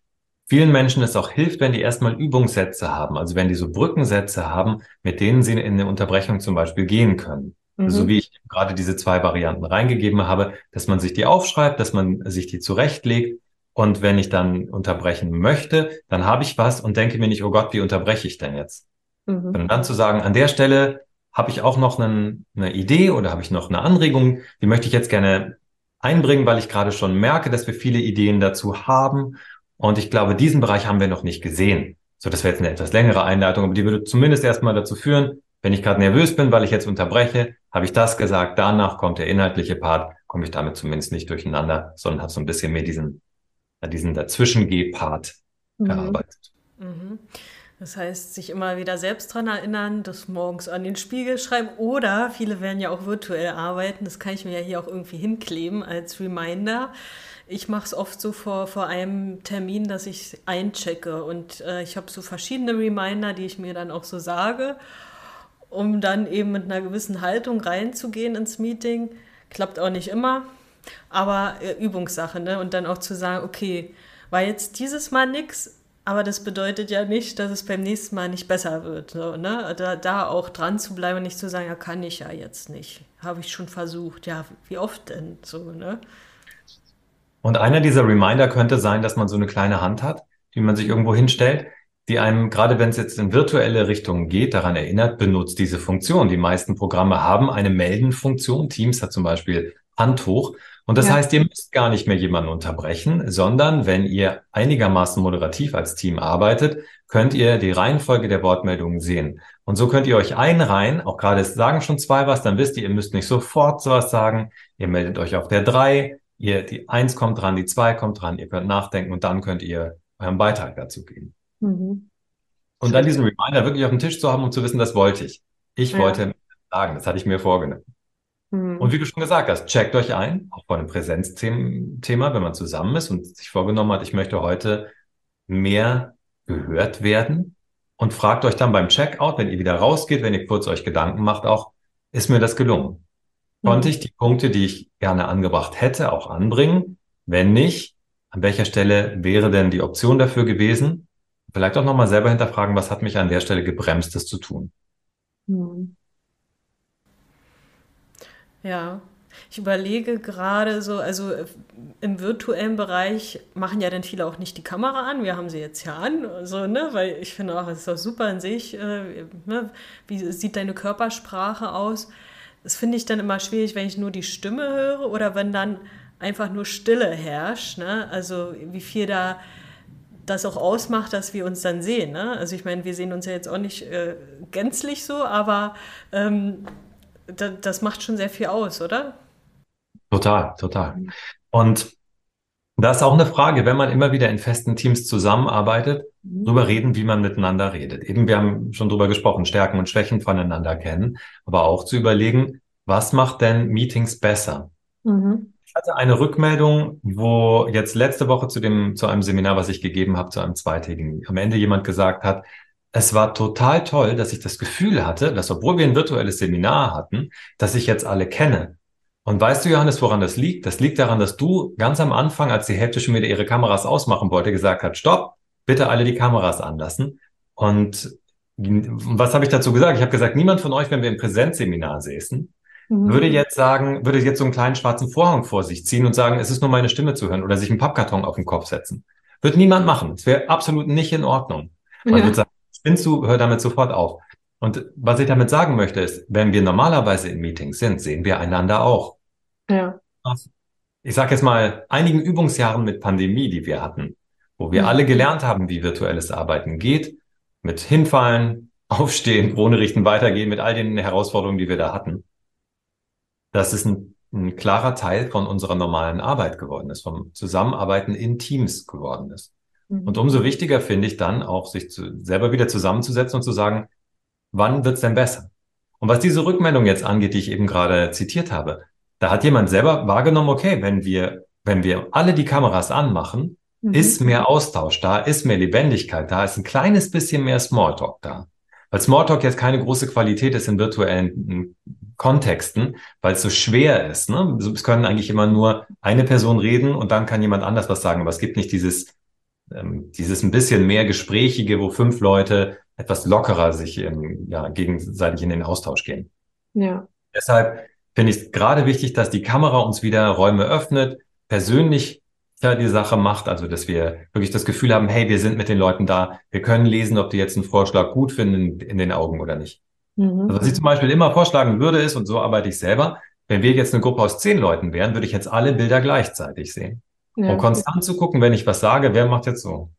vielen Menschen es auch hilft, wenn die erstmal Übungssätze haben, also wenn die so Brückensätze haben, mit denen sie in eine Unterbrechung zum Beispiel gehen können. Mhm. So wie ich gerade diese zwei Varianten reingegeben habe, dass man sich die aufschreibt, dass man sich die zurechtlegt und wenn ich dann unterbrechen möchte, dann habe ich was und denke mir nicht, oh Gott, wie unterbreche ich denn jetzt? Mhm. Und dann zu sagen, an der Stelle habe ich auch noch einen, eine Idee oder habe ich noch eine Anregung, die möchte ich jetzt gerne einbringen, weil ich gerade schon merke, dass wir viele Ideen dazu haben und ich glaube, diesen Bereich haben wir noch nicht gesehen. So, das wäre jetzt eine etwas längere Einleitung, aber die würde zumindest erstmal dazu führen, wenn ich gerade nervös bin, weil ich jetzt unterbreche, habe ich das gesagt, danach kommt der inhaltliche Part, komme ich damit zumindest nicht durcheinander, sondern habe so ein bisschen mehr diesen, diesen Dazwischen-G-Part mhm. erarbeitet. Mhm. Das heißt, sich immer wieder selbst dran erinnern, das morgens an den Spiegel schreiben oder viele werden ja auch virtuell arbeiten, das kann ich mir ja hier auch irgendwie hinkleben als Reminder ich mache es oft so vor, vor einem Termin, dass ich einchecke und äh, ich habe so verschiedene Reminder, die ich mir dann auch so sage, um dann eben mit einer gewissen Haltung reinzugehen ins Meeting. Klappt auch nicht immer, aber äh, Übungssache, ne? Und dann auch zu sagen, okay, war jetzt dieses Mal nichts, aber das bedeutet ja nicht, dass es beim nächsten Mal nicht besser wird. Ne? da, da auch dran zu bleiben und nicht zu sagen, ja, kann ich ja jetzt nicht. Habe ich schon versucht. Ja, wie oft denn? So, ne? Und einer dieser Reminder könnte sein, dass man so eine kleine Hand hat, die man sich irgendwo hinstellt, die einem, gerade wenn es jetzt in virtuelle Richtungen geht, daran erinnert, benutzt diese Funktion. Die meisten Programme haben eine Melden-Funktion. Teams hat zum Beispiel Hand hoch. Und das ja. heißt, ihr müsst gar nicht mehr jemanden unterbrechen, sondern wenn ihr einigermaßen moderativ als Team arbeitet, könnt ihr die Reihenfolge der Wortmeldungen sehen. Und so könnt ihr euch einreihen, auch gerade sagen schon zwei was, dann wisst ihr, ihr müsst nicht sofort sowas sagen. Ihr meldet euch auf der drei, Ihr, die eins kommt dran, die zwei kommt dran, ihr könnt nachdenken und dann könnt ihr euren Beitrag dazu geben. Mhm. Und dann diesen Reminder wirklich auf dem Tisch zu haben, um zu wissen, das wollte ich. Ich ja. wollte sagen, das hatte ich mir vorgenommen. Mhm. Und wie du schon gesagt hast, checkt euch ein, auch vor einem Präsenzthema, wenn man zusammen ist und sich vorgenommen hat, ich möchte heute mehr gehört werden und fragt euch dann beim Checkout, wenn ihr wieder rausgeht, wenn ihr kurz euch Gedanken macht, auch, ist mir das gelungen? Konnte mhm. ich die Punkte, die ich gerne angebracht hätte, auch anbringen? Wenn nicht, an welcher Stelle wäre denn die Option dafür gewesen? Vielleicht auch nochmal selber hinterfragen, was hat mich an der Stelle gebremst, das zu tun? Mhm. Ja, ich überlege gerade so, also äh, im virtuellen Bereich machen ja dann viele auch nicht die Kamera an. Wir haben sie jetzt ja an, so, ne? weil ich finde auch, es ist auch super an sich. Äh, ne? Wie sieht deine Körpersprache aus? Das finde ich dann immer schwierig, wenn ich nur die Stimme höre oder wenn dann einfach nur Stille herrscht. Ne? Also wie viel da das auch ausmacht, dass wir uns dann sehen. Ne? Also ich meine, wir sehen uns ja jetzt auch nicht äh, gänzlich so, aber ähm, das macht schon sehr viel aus, oder? Total, total. Und da ist auch eine Frage, wenn man immer wieder in festen Teams zusammenarbeitet, mhm. darüber reden, wie man miteinander redet. Eben, wir haben schon drüber gesprochen, Stärken und Schwächen voneinander kennen, aber auch zu überlegen, was macht denn Meetings besser? Mhm. Ich hatte eine Rückmeldung, wo jetzt letzte Woche zu dem, zu einem Seminar, was ich gegeben habe, zu einem zweitägigen, am Ende jemand gesagt hat, es war total toll, dass ich das Gefühl hatte, dass obwohl wir ein virtuelles Seminar hatten, dass ich jetzt alle kenne. Und weißt du, Johannes, woran das liegt? Das liegt daran, dass du ganz am Anfang, als die Hälfte schon wieder ihre Kameras ausmachen wollte, gesagt hat, stopp, bitte alle die Kameras anlassen. Und was habe ich dazu gesagt? Ich habe gesagt, niemand von euch, wenn wir im Präsenzseminar säßen, mhm. würde jetzt sagen, würde jetzt so einen kleinen schwarzen Vorhang vor sich ziehen und sagen, es ist nur meine Stimme zu hören oder sich einen Pappkarton auf den Kopf setzen. Wird niemand machen. Es wäre absolut nicht in Ordnung. Man ja. würde sagen, spinnst du, hör damit sofort auf. Und was ich damit sagen möchte, ist, wenn wir normalerweise in Meetings sind, sehen wir einander auch. Ja. Ich sage jetzt mal, einigen Übungsjahren mit Pandemie, die wir hatten, wo wir mhm. alle gelernt haben, wie virtuelles Arbeiten geht, mit hinfallen, [laughs] aufstehen, ohne richten, weitergehen, mit all den Herausforderungen, die wir da hatten. Das ist ein, ein klarer Teil von unserer normalen Arbeit geworden ist, vom Zusammenarbeiten in Teams geworden ist. Mhm. Und umso wichtiger finde ich dann auch, sich zu, selber wieder zusammenzusetzen und zu sagen, wann wird's denn besser? Und was diese Rückmeldung jetzt angeht, die ich eben gerade zitiert habe, da hat jemand selber wahrgenommen, okay, wenn wir, wenn wir alle die Kameras anmachen, mhm. ist mehr Austausch da, ist mehr Lebendigkeit da, ist ein kleines bisschen mehr Smalltalk da. Weil Smalltalk jetzt keine große Qualität ist in virtuellen Kontexten, weil es so schwer ist. Ne? Es können eigentlich immer nur eine Person reden und dann kann jemand anders was sagen. Aber es gibt nicht dieses ähm, dieses ein bisschen mehr Gesprächige, wo fünf Leute etwas lockerer sich ähm, ja, gegenseitig in den Austausch gehen. Ja. Deshalb finde ich es gerade wichtig, dass die Kamera uns wieder Räume öffnet, persönlich ja, die Sache macht, also dass wir wirklich das Gefühl haben, hey, wir sind mit den Leuten da, wir können lesen, ob die jetzt einen Vorschlag gut finden in den Augen oder nicht. Mhm. Also was ich zum Beispiel immer vorschlagen würde, ist, und so arbeite ich selber, wenn wir jetzt eine Gruppe aus zehn Leuten wären, würde ich jetzt alle Bilder gleichzeitig sehen. Ja. Und konstant zu gucken, wenn ich was sage, wer macht jetzt so?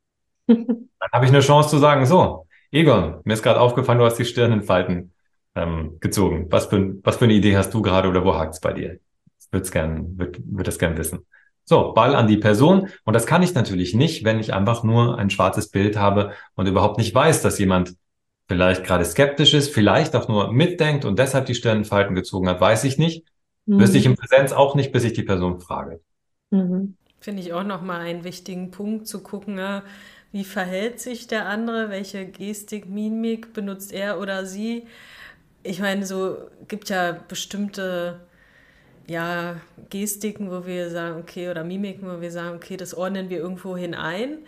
[laughs] Dann habe ich eine Chance zu sagen, so, Egon, mir ist gerade aufgefallen, du hast die Stirn in Falten ähm, gezogen. Was für, was für eine Idee hast du gerade oder wo hakt's bei dir? Ich würde gern, würd, würd das gern wissen. So, Ball an die Person. Und das kann ich natürlich nicht, wenn ich einfach nur ein schwarzes Bild habe und überhaupt nicht weiß, dass jemand vielleicht gerade skeptisch ist, vielleicht auch nur mitdenkt und deshalb die Stirnfalten gezogen hat, weiß ich nicht. Mhm. Wüsste ich in Präsenz auch nicht, bis ich die Person frage. Mhm. Finde ich auch nochmal einen wichtigen Punkt zu gucken, ne? wie verhält sich der andere, welche Gestik, Mimik benutzt er oder sie. Ich meine, so gibt ja bestimmte ja, Gestiken, wo wir sagen, okay, oder Mimiken, wo wir sagen, okay, das ordnen wir irgendwo hinein.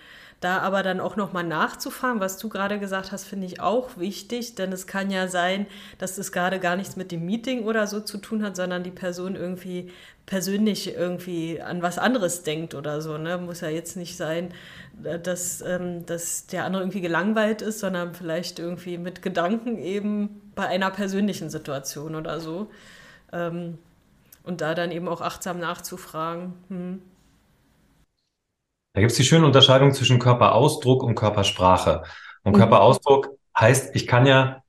Da aber dann auch nochmal nachzufahren, was du gerade gesagt hast, finde ich auch wichtig, denn es kann ja sein, dass es gerade gar nichts mit dem Meeting oder so zu tun hat, sondern die Person irgendwie persönlich irgendwie an was anderes denkt oder so. Ne? Muss ja jetzt nicht sein, äh, dass, ähm, dass der andere irgendwie gelangweilt ist, sondern vielleicht irgendwie mit Gedanken eben bei einer persönlichen Situation oder so. Ähm, und da dann eben auch achtsam nachzufragen. Hm. Da gibt es die schöne Unterscheidung zwischen Körperausdruck und Körpersprache. Und mhm. Körperausdruck heißt, ich kann ja,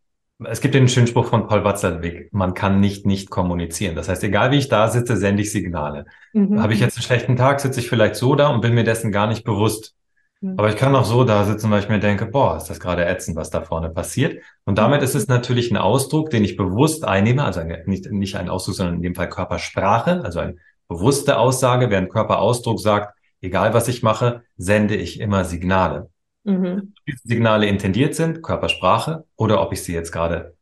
es gibt den schönen Spruch von Paul Watzlawick, man kann nicht nicht kommunizieren. Das heißt, egal wie ich da sitze, sende ich Signale. Mhm. Habe ich jetzt einen schlechten Tag, sitze ich vielleicht so da und bin mir dessen gar nicht bewusst. Mhm. Aber ich kann auch so da sitzen, weil ich mir denke, boah, ist das gerade ätzend, was da vorne passiert. Und damit ist es natürlich ein Ausdruck, den ich bewusst einnehme, also nicht, nicht ein Ausdruck, sondern in dem Fall Körpersprache, also eine bewusste Aussage, während Körperausdruck sagt, egal was ich mache, sende ich immer Signale. mhm. diese Signale intendiert sind, Körpersprache, oder ob ich sie jetzt gerade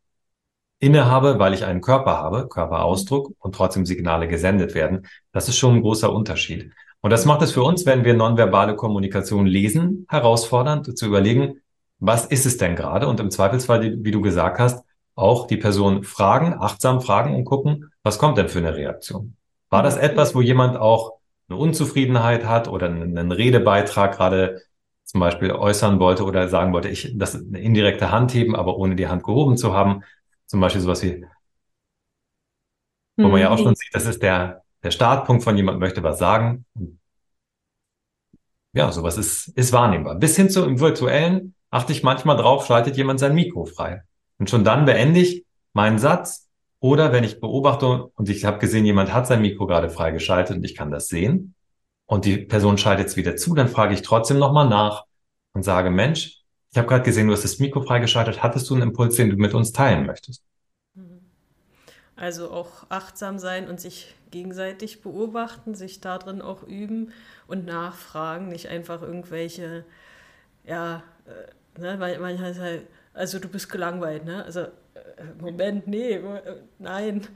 innehabe, weil ich einen Körper habe, Körperausdruck und trotzdem Signale gesendet werden. Das ist schon ein großer Unterschied. Und das macht es für uns, wenn wir nonverbale Kommunikation lesen, herausfordernd zu überlegen, was ist es denn gerade? Und im Zweifelsfall, wie du gesagt hast, auch die Person fragen, achtsam fragen und gucken, was kommt denn für eine Reaktion? War das etwas, wo jemand auch eine Unzufriedenheit hat oder einen Redebeitrag gerade zum Beispiel äußern wollte oder sagen wollte, ich, das eine indirekte Hand heben, aber ohne die Hand gehoben zu haben? Zum Beispiel sowas wie, wo man ja auch mhm. schon sieht, das ist der, der Startpunkt von jemand möchte was sagen. Ja, sowas ist, ist wahrnehmbar. Bis hin zu im virtuellen achte ich manchmal drauf, schaltet jemand sein Mikro frei. Und schon dann beende ich meinen Satz. Oder wenn ich beobachte und ich habe gesehen, jemand hat sein Mikro gerade freigeschaltet und ich kann das sehen und die Person schaltet es wieder zu, dann frage ich trotzdem nochmal nach und sage, Mensch, ich habe gerade gesehen, du hast das Mikro freigeschaltet. Hattest du einen Impuls, den du mit uns teilen möchtest? Mhm. Also auch achtsam sein und sich gegenseitig beobachten, sich darin auch üben und nachfragen, nicht einfach irgendwelche, ja, äh, ne, manchmal ist halt, also du bist gelangweilt, ne? Also, Moment, nee, äh, nein,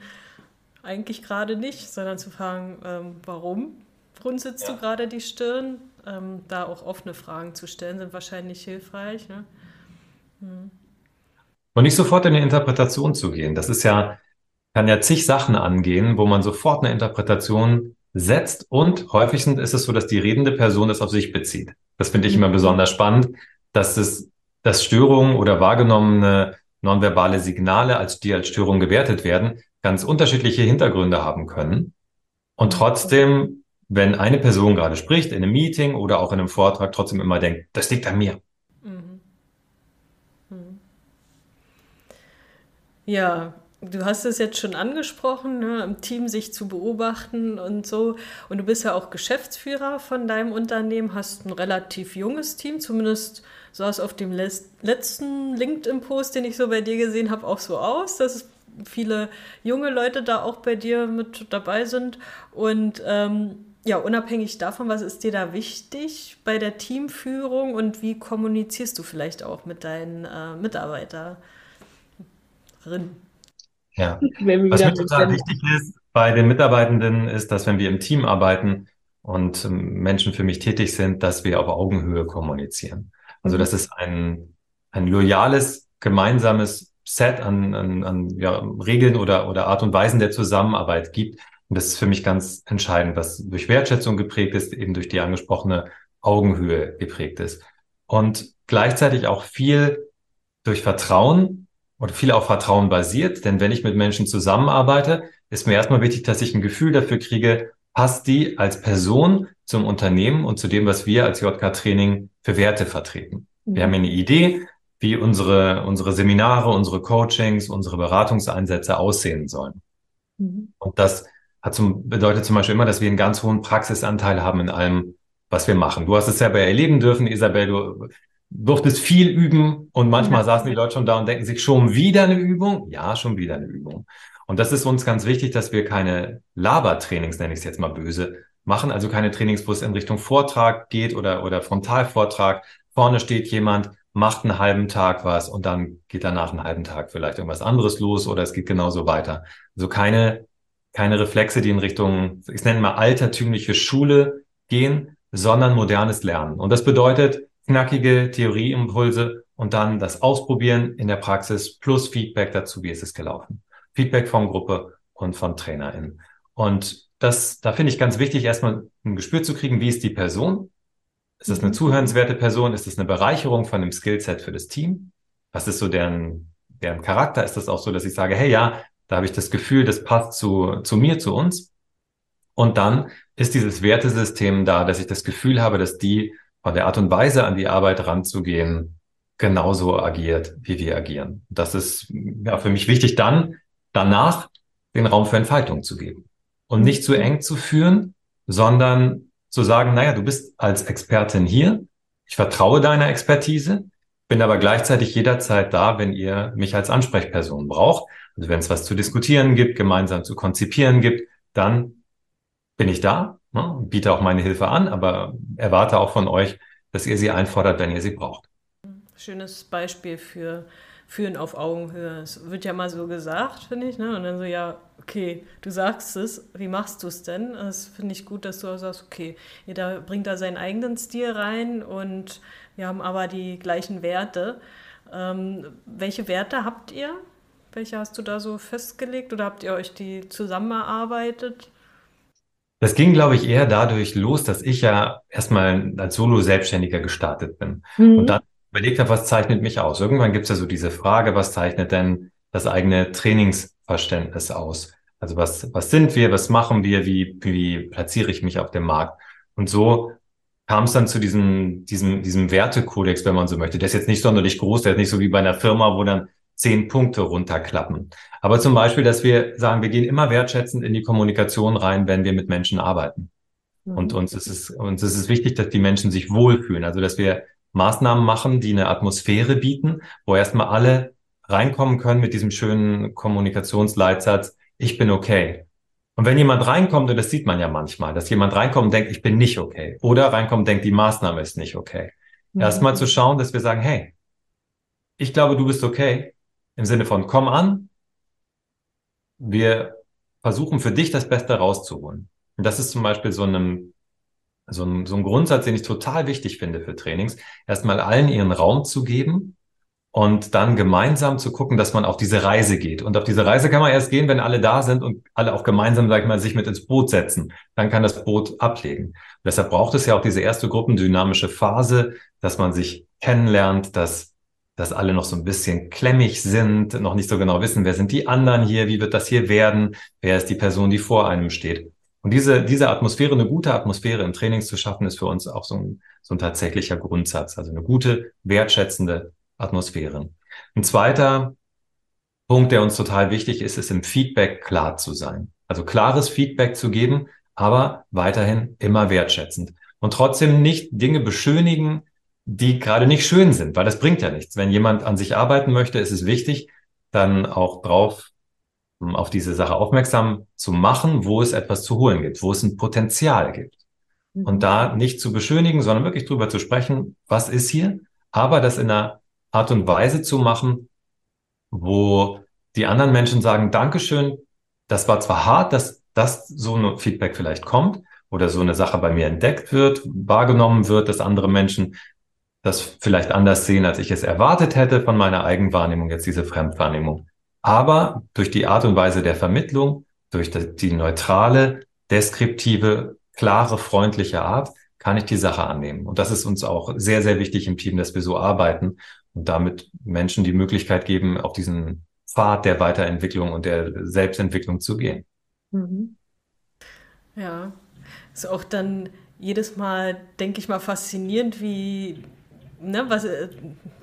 eigentlich gerade nicht, sondern zu fragen, ähm, warum runzelst ja. du gerade die Stirn? ähm, da auch offene Fragen zu stellen, sind wahrscheinlich hilfreich. Ne? Hm. Und nicht sofort in die Interpretation zu gehen. Das ist ja, kann ja zig Sachen angehen, wo man sofort eine Interpretation setzt und häufig ist es so, dass die redende Person das auf sich bezieht. Das finde ich immer mhm. besonders spannend, dass es, dass Störungen oder wahrgenommene nonverbale Signale, als die als Störung gewertet werden, ganz unterschiedliche Hintergründe haben können und trotzdem wenn eine Person gerade spricht, in einem Meeting oder auch in einem Vortrag, trotzdem immer denkt, das liegt an mir. Mhm. Mhm. Ja, du hast es jetzt schon angesprochen, ne, im Team sich zu beobachten und so. Und du bist ja auch Geschäftsführer von deinem Unternehmen, hast ein relativ junges Team, zumindest sah es auf dem letzten LinkedIn-Post, den ich so bei dir gesehen habe, auch so aus, dass viele junge Leute da auch bei dir mit dabei sind. Und ähm, ja, unabhängig davon, was ist dir da wichtig bei der Teamführung und wie kommunizierst du vielleicht auch mit deinen äh, Mitarbeiterinnen? Ja, [laughs] was mir total wichtig ist bei den Mitarbeitenden ist, dass wenn wir im Team arbeiten und ähm, Menschen für mich tätig sind, dass wir auf Augenhöhe kommunizieren. Also das ist ein, ein loyales, gemeinsames Set an, an, an ja, Regeln oder, oder Art und Weisen der Zusammenarbeit gibt, und das ist für mich ganz entscheidend, was durch Wertschätzung geprägt ist, eben durch die angesprochene Augenhöhe geprägt ist. Und gleichzeitig auch viel durch Vertrauen oder viel auf Vertrauen basiert. Denn wenn ich mit Menschen zusammenarbeite, ist mir erstmal wichtig, dass ich ein Gefühl dafür kriege, passt die als Person zum Unternehmen und zu dem, was wir als JK Training für Werte vertreten. Mhm. Wir haben eine Idee, wie unsere, unsere Seminare, unsere Coachings, unsere Beratungseinsätze aussehen sollen. Mhm. Und das hat zum, bedeutet zum Beispiel immer, dass wir einen ganz hohen Praxisanteil haben in allem, was wir machen. Du hast es selber erleben dürfen, Isabel, du durftest viel üben und manchmal ja. saßen die Leute schon da und denken sich, schon wieder eine Übung? Ja, schon wieder eine Übung. Und das ist uns ganz wichtig, dass wir keine Labertrainings, nenne ich es jetzt mal böse, machen, also keine Trainings, wo es in Richtung Vortrag geht oder, oder Frontalvortrag. Vorne steht jemand, macht einen halben Tag was und dann geht danach einen halben Tag vielleicht irgendwas anderes los oder es geht genauso weiter. Also keine keine Reflexe, die in Richtung, ich nenne mal altertümliche Schule gehen, sondern modernes Lernen. Und das bedeutet knackige Theorieimpulse und dann das Ausprobieren in der Praxis plus Feedback dazu, wie ist es gelaufen. Feedback von Gruppe und von TrainerInnen. Und das, da finde ich ganz wichtig, erstmal ein Gespür zu kriegen, wie ist die Person? Ist das eine zuhörenswerte Person? Ist das eine Bereicherung von dem Skillset für das Team? Was ist so deren, deren Charakter? Ist das auch so, dass ich sage, hey ja, da habe ich das Gefühl, das passt zu, zu mir, zu uns. Und dann ist dieses Wertesystem da, dass ich das Gefühl habe, dass die von der Art und Weise an die Arbeit ranzugehen, genauso agiert, wie wir agieren. Das ist ja für mich wichtig, dann danach den Raum für Entfaltung zu geben und nicht zu eng zu führen, sondern zu sagen, naja, du bist als Expertin hier, ich vertraue deiner Expertise, bin aber gleichzeitig jederzeit da, wenn ihr mich als Ansprechperson braucht. Also wenn es was zu diskutieren gibt, gemeinsam zu konzipieren gibt, dann bin ich da, ne, biete auch meine Hilfe an, aber erwarte auch von euch, dass ihr sie einfordert, wenn ihr sie braucht. Schönes Beispiel für Führen auf Augenhöhe. Es wird ja mal so gesagt, finde ich, ne? Und dann so, ja, okay, du sagst es, wie machst du es denn? Das finde ich gut, dass du auch sagst, okay, jeder bringt da seinen eigenen Stil rein und wir haben aber die gleichen Werte. Ähm, welche Werte habt ihr? Welche hast du da so festgelegt oder habt ihr euch die zusammengearbeitet? Das ging, glaube ich, eher dadurch los, dass ich ja erstmal als Solo-Selbstständiger gestartet bin. Mhm. Und dann überlegt habe, was zeichnet mich aus? Irgendwann gibt es ja so diese Frage, was zeichnet denn das eigene Trainingsverständnis aus? Also was, was sind wir, was machen wir, wie, wie platziere ich mich auf dem Markt? Und so kam es dann zu diesem, diesem, diesem Wertekodex, wenn man so möchte. Der ist jetzt nicht sonderlich groß, der ist nicht so wie bei einer Firma, wo dann zehn Punkte runterklappen. Aber zum Beispiel, dass wir sagen, wir gehen immer wertschätzend in die Kommunikation rein, wenn wir mit Menschen arbeiten. Mhm. Und uns ist es, uns ist es wichtig, dass die Menschen sich wohlfühlen. Also, dass wir Maßnahmen machen, die eine Atmosphäre bieten, wo erstmal alle reinkommen können mit diesem schönen Kommunikationsleitsatz, ich bin okay. Und wenn jemand reinkommt, und das sieht man ja manchmal, dass jemand reinkommt und denkt, ich bin nicht okay, oder reinkommt und denkt, die Maßnahme ist nicht okay. Mhm. Erstmal zu schauen, dass wir sagen, hey, ich glaube, du bist okay, im Sinne von komm an, wir versuchen für dich das Beste rauszuholen. Und das ist zum Beispiel so einem so ein, so ein Grundsatz, den ich total wichtig finde für Trainings, erstmal allen ihren Raum zu geben und dann gemeinsam zu gucken, dass man auf diese Reise geht. Und auf diese Reise kann man erst gehen, wenn alle da sind und alle auch gemeinsam, sag ich mal, sich mit ins Boot setzen. Dann kann das Boot ablegen. Und deshalb braucht es ja auch diese erste gruppendynamische Phase, dass man sich kennenlernt, dass, dass alle noch so ein bisschen klemmig sind, noch nicht so genau wissen, wer sind die anderen hier, wie wird das hier werden, wer ist die Person, die vor einem steht. Und diese, diese Atmosphäre, eine gute Atmosphäre im Trainings zu schaffen, ist für uns auch so ein, so ein tatsächlicher Grundsatz. Also eine gute, wertschätzende Atmosphäre. Ein zweiter Punkt, der uns total wichtig ist, ist im Feedback klar zu sein. Also klares Feedback zu geben, aber weiterhin immer wertschätzend. Und trotzdem nicht Dinge beschönigen, die gerade nicht schön sind, weil das bringt ja nichts. Wenn jemand an sich arbeiten möchte, ist es wichtig, dann auch drauf auf diese Sache aufmerksam zu machen, wo es etwas zu holen gibt, wo es ein Potenzial gibt. Mhm. Und da nicht zu beschönigen, sondern wirklich drüber zu sprechen, was ist hier, aber das in einer Art und Weise zu machen, wo die anderen Menschen sagen, Dankeschön, das war zwar hart, dass das so ein Feedback vielleicht kommt oder so eine Sache bei mir entdeckt wird, wahrgenommen wird, dass andere Menschen das vielleicht anders sehen, als ich es erwartet hätte von meiner Eigenwahrnehmung, jetzt diese Fremdwahrnehmung. Aber durch die Art und Weise der Vermittlung, durch die neutrale, deskriptive, klare, freundliche Art, kann ich die Sache annehmen. Und das ist uns auch sehr, sehr wichtig im Team, dass wir so arbeiten und damit Menschen die Möglichkeit geben, auf diesen Pfad der Weiterentwicklung und der Selbstentwicklung zu gehen. Mhm. Ja, ist auch dann jedes Mal, denke ich mal, faszinierend, wie ne, was äh,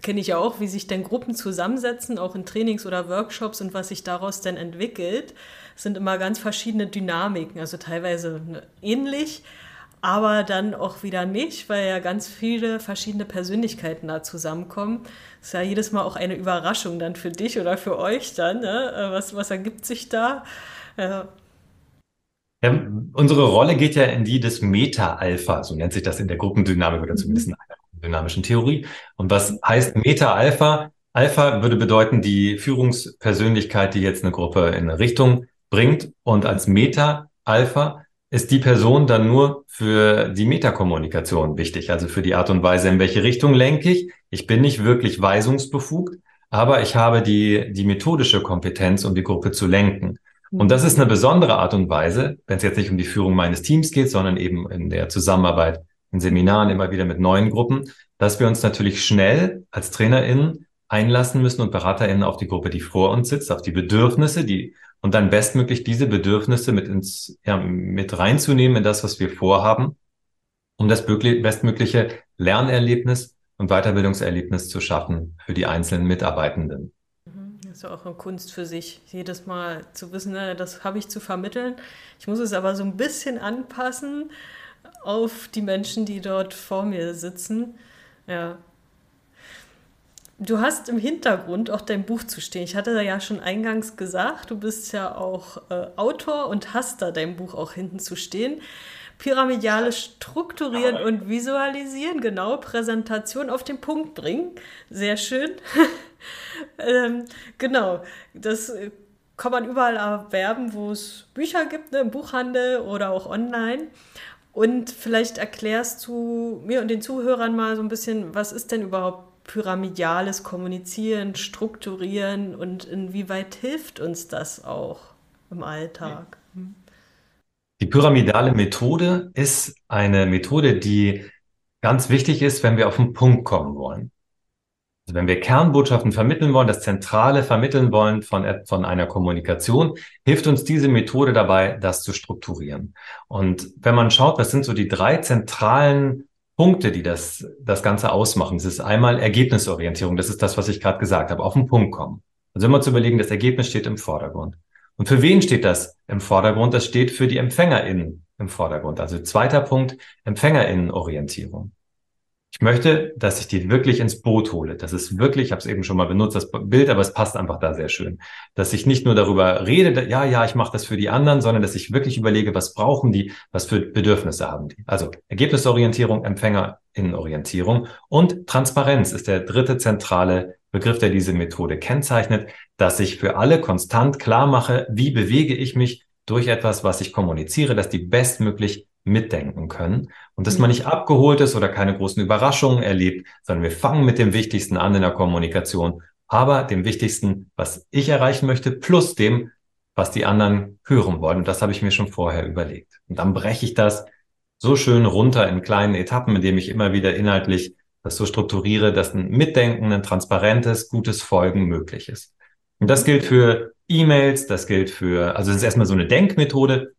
kenne ich ja auch, wie sich denn Gruppen zusammensetzen, auch in Trainings oder Workshops und was sich daraus denn entwickelt, sind immer ganz verschiedene Dynamiken, also teilweise ne, ähnlich, aber dann auch wieder nicht, weil ja ganz viele verschiedene Persönlichkeiten da zusammenkommen. Ist ja jedes Mal auch eine Überraschung dann für dich oder für euch dann. Ne? Äh, was, was ergibt sich da? Ja. Ja, unsere Rolle geht ja in die des Meta-Alpha, so nennt sich das in der Gruppendynamik oder zumindest in einer dynamischen Theorie. Und was heißt Meta-Alpha? Alpha würde bedeuten, die Führungspersönlichkeit, die jetzt eine Gruppe in eine Richtung bringt. Und als Meta-Alpha ist die Person dann nur für die Metakommunikation wichtig, also für die Art und Weise, in welche Richtung lenke ich. Ich bin nicht wirklich weisungsbefugt, aber ich habe die, die methodische Kompetenz, um die Gruppe zu lenken. Und das ist eine besondere Art und Weise, wenn es jetzt nicht um die Führung meines Teams geht, sondern eben in der Zusammenarbeit in Seminaren immer wieder mit neuen Gruppen, dass wir uns natürlich schnell als TrainerInnen einlassen müssen und BeraterInnen auf die Gruppe, die vor uns sitzt, auf die Bedürfnisse, die und dann bestmöglich diese Bedürfnisse mit ins, ja, mit reinzunehmen in das, was wir vorhaben, um das bestmögliche Lernerlebnis und Weiterbildungserlebnis zu schaffen für die einzelnen Mitarbeitenden. Mhm. Das ist ja auch eine Kunst für sich, jedes Mal zu wissen, ne, das habe ich zu vermitteln. Ich muss es aber so ein bisschen anpassen auf die Menschen, die dort vor mir sitzen. Ja. Du hast im Hintergrund auch dein Buch zu stehen. Ich hatte ja schon eingangs gesagt, du bist ja auch äh, Autor und hast da dein Buch auch hinten zu stehen. Pyramidales Strukturieren und Visualisieren, genau, Präsentation auf den Punkt bringen. Sehr schön. [laughs] ähm, genau, das kann man überall erwerben, wo es Bücher gibt, ne, im Buchhandel oder auch online. Und vielleicht erklärst du mir und den Zuhörern mal so ein bisschen, was ist denn überhaupt pyramidales Kommunizieren, Strukturieren und inwieweit hilft uns das auch im Alltag? Die pyramidale Methode ist eine Methode, die ganz wichtig ist, wenn wir auf den Punkt kommen wollen. Also wenn wir Kernbotschaften vermitteln wollen, das Zentrale vermitteln wollen von, von einer Kommunikation, hilft uns diese Methode dabei, das zu strukturieren. Und wenn man schaut, was sind so die drei zentralen Punkte, die das, das Ganze ausmachen, das ist einmal Ergebnisorientierung, das ist das, was ich gerade gesagt habe, auf den Punkt kommen. Also immer zu überlegen, das Ergebnis steht im Vordergrund. Und für wen steht das im Vordergrund? Das steht für die EmpfängerInnen im Vordergrund. Also zweiter Punkt, EmpfängerInnenorientierung. Ich möchte, dass ich die wirklich ins Boot hole. Das ist wirklich, ich habe es eben schon mal benutzt, das Bild, aber es passt einfach da sehr schön. Dass ich nicht nur darüber rede, ja, ja, ich mache das für die anderen, sondern dass ich wirklich überlege, was brauchen die, was für Bedürfnisse haben die. Also Ergebnisorientierung, Empfängerinnenorientierung und Transparenz ist der dritte zentrale Begriff, der diese Methode kennzeichnet, dass ich für alle konstant klar mache, wie bewege ich mich durch etwas, was ich kommuniziere, dass die bestmöglich mitdenken können und dass man nicht abgeholt ist oder keine großen Überraschungen erlebt, sondern wir fangen mit dem Wichtigsten an in der Kommunikation, aber dem Wichtigsten, was ich erreichen möchte, plus dem, was die anderen hören wollen. Und das habe ich mir schon vorher überlegt. Und dann breche ich das so schön runter in kleinen Etappen, indem ich immer wieder inhaltlich das so strukturiere, dass ein Mitdenken, ein transparentes, gutes Folgen möglich ist. Und das gilt für E-Mails, das gilt für, also es ist erstmal so eine Denkmethode,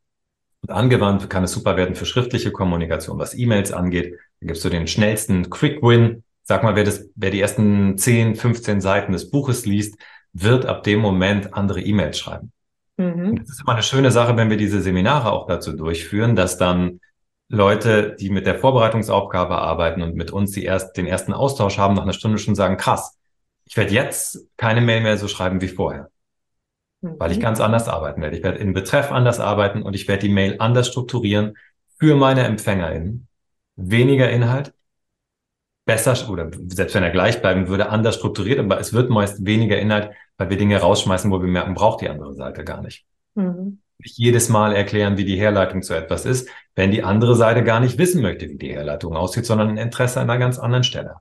und angewandt kann es super werden für schriftliche Kommunikation, was E-Mails angeht. Da gibst du den schnellsten Quick Win. Sag mal, wer, das, wer die ersten 10, 15 Seiten des Buches liest, wird ab dem Moment andere E-Mails schreiben. Mhm. Das ist immer eine schöne Sache, wenn wir diese Seminare auch dazu durchführen, dass dann Leute, die mit der Vorbereitungsaufgabe arbeiten und mit uns die erst, den ersten Austausch haben, nach einer Stunde schon sagen, krass, ich werde jetzt keine Mail mehr so schreiben wie vorher weil ich mhm. ganz anders arbeiten werde. Ich werde in Betreff anders arbeiten und ich werde die Mail anders strukturieren für meine EmpfängerInnen. Weniger Inhalt, besser oder selbst wenn er gleich bleiben würde, anders strukturiert, aber es wird meist weniger Inhalt, weil wir Dinge rausschmeißen, wo wir merken, braucht die andere Seite gar nicht. Mhm. Nicht jedes Mal erklären, wie die Herleitung zu etwas ist, wenn die andere Seite gar nicht wissen möchte, wie die Herleitung aussieht, sondern ein Interesse an einer ganz anderen Stelle.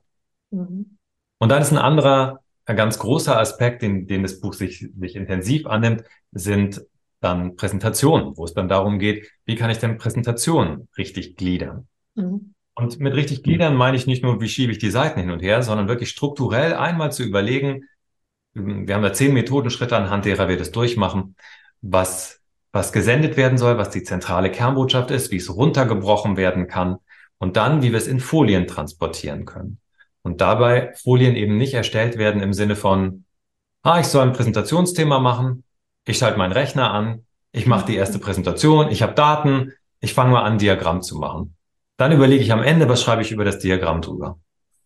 Mhm. Und dann ist ein anderer ein ganz großer Aspekt, den, den das Buch sich, sich intensiv annimmt, sind dann Präsentationen, wo es dann darum geht, wie kann ich denn Präsentationen richtig gliedern? Mhm. Und mit richtig gliedern meine ich nicht nur, wie schiebe ich die Seiten hin und her, sondern wirklich strukturell einmal zu überlegen, wir haben da zehn Methodenschritte anhand derer wir das durchmachen, was, was gesendet werden soll, was die zentrale Kernbotschaft ist, wie es runtergebrochen werden kann und dann, wie wir es in Folien transportieren können. Und dabei Folien eben nicht erstellt werden im Sinne von, ah, ich soll ein Präsentationsthema machen, ich schalte meinen Rechner an, ich mache die erste Präsentation, ich habe Daten, ich fange mal an, Diagramm zu machen. Dann überlege ich am Ende, was schreibe ich über das Diagramm drüber.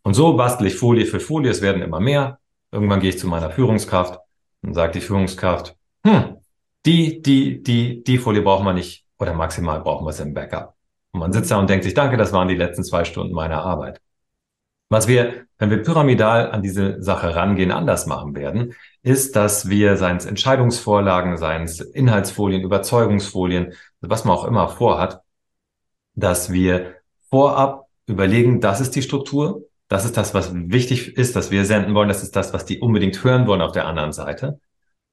Und so bastel ich Folie für Folie, es werden immer mehr. Irgendwann gehe ich zu meiner Führungskraft und sagt die Führungskraft, hm, die, die, die, die Folie brauchen wir nicht oder maximal brauchen wir es im Backup. Und man sitzt da und denkt sich, danke, das waren die letzten zwei Stunden meiner Arbeit. Was wir, wenn wir pyramidal an diese Sache rangehen, anders machen werden, ist, dass wir seien es Entscheidungsvorlagen, seien es Inhaltsfolien, Überzeugungsfolien, was man auch immer vorhat, dass wir vorab überlegen, das ist die Struktur, das ist das, was wichtig ist, dass wir senden wollen, das ist das, was die unbedingt hören wollen auf der anderen Seite.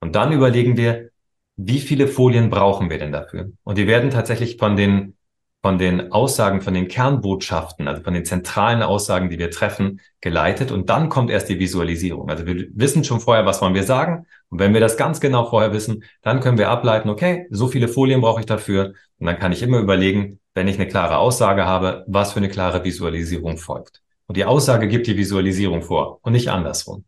Und dann überlegen wir, wie viele Folien brauchen wir denn dafür? Und die werden tatsächlich von den von den Aussagen, von den Kernbotschaften, also von den zentralen Aussagen, die wir treffen, geleitet. Und dann kommt erst die Visualisierung. Also wir wissen schon vorher, was wollen wir sagen. Und wenn wir das ganz genau vorher wissen, dann können wir ableiten, okay, so viele Folien brauche ich dafür. Und dann kann ich immer überlegen, wenn ich eine klare Aussage habe, was für eine klare Visualisierung folgt. Und die Aussage gibt die Visualisierung vor und nicht andersrum.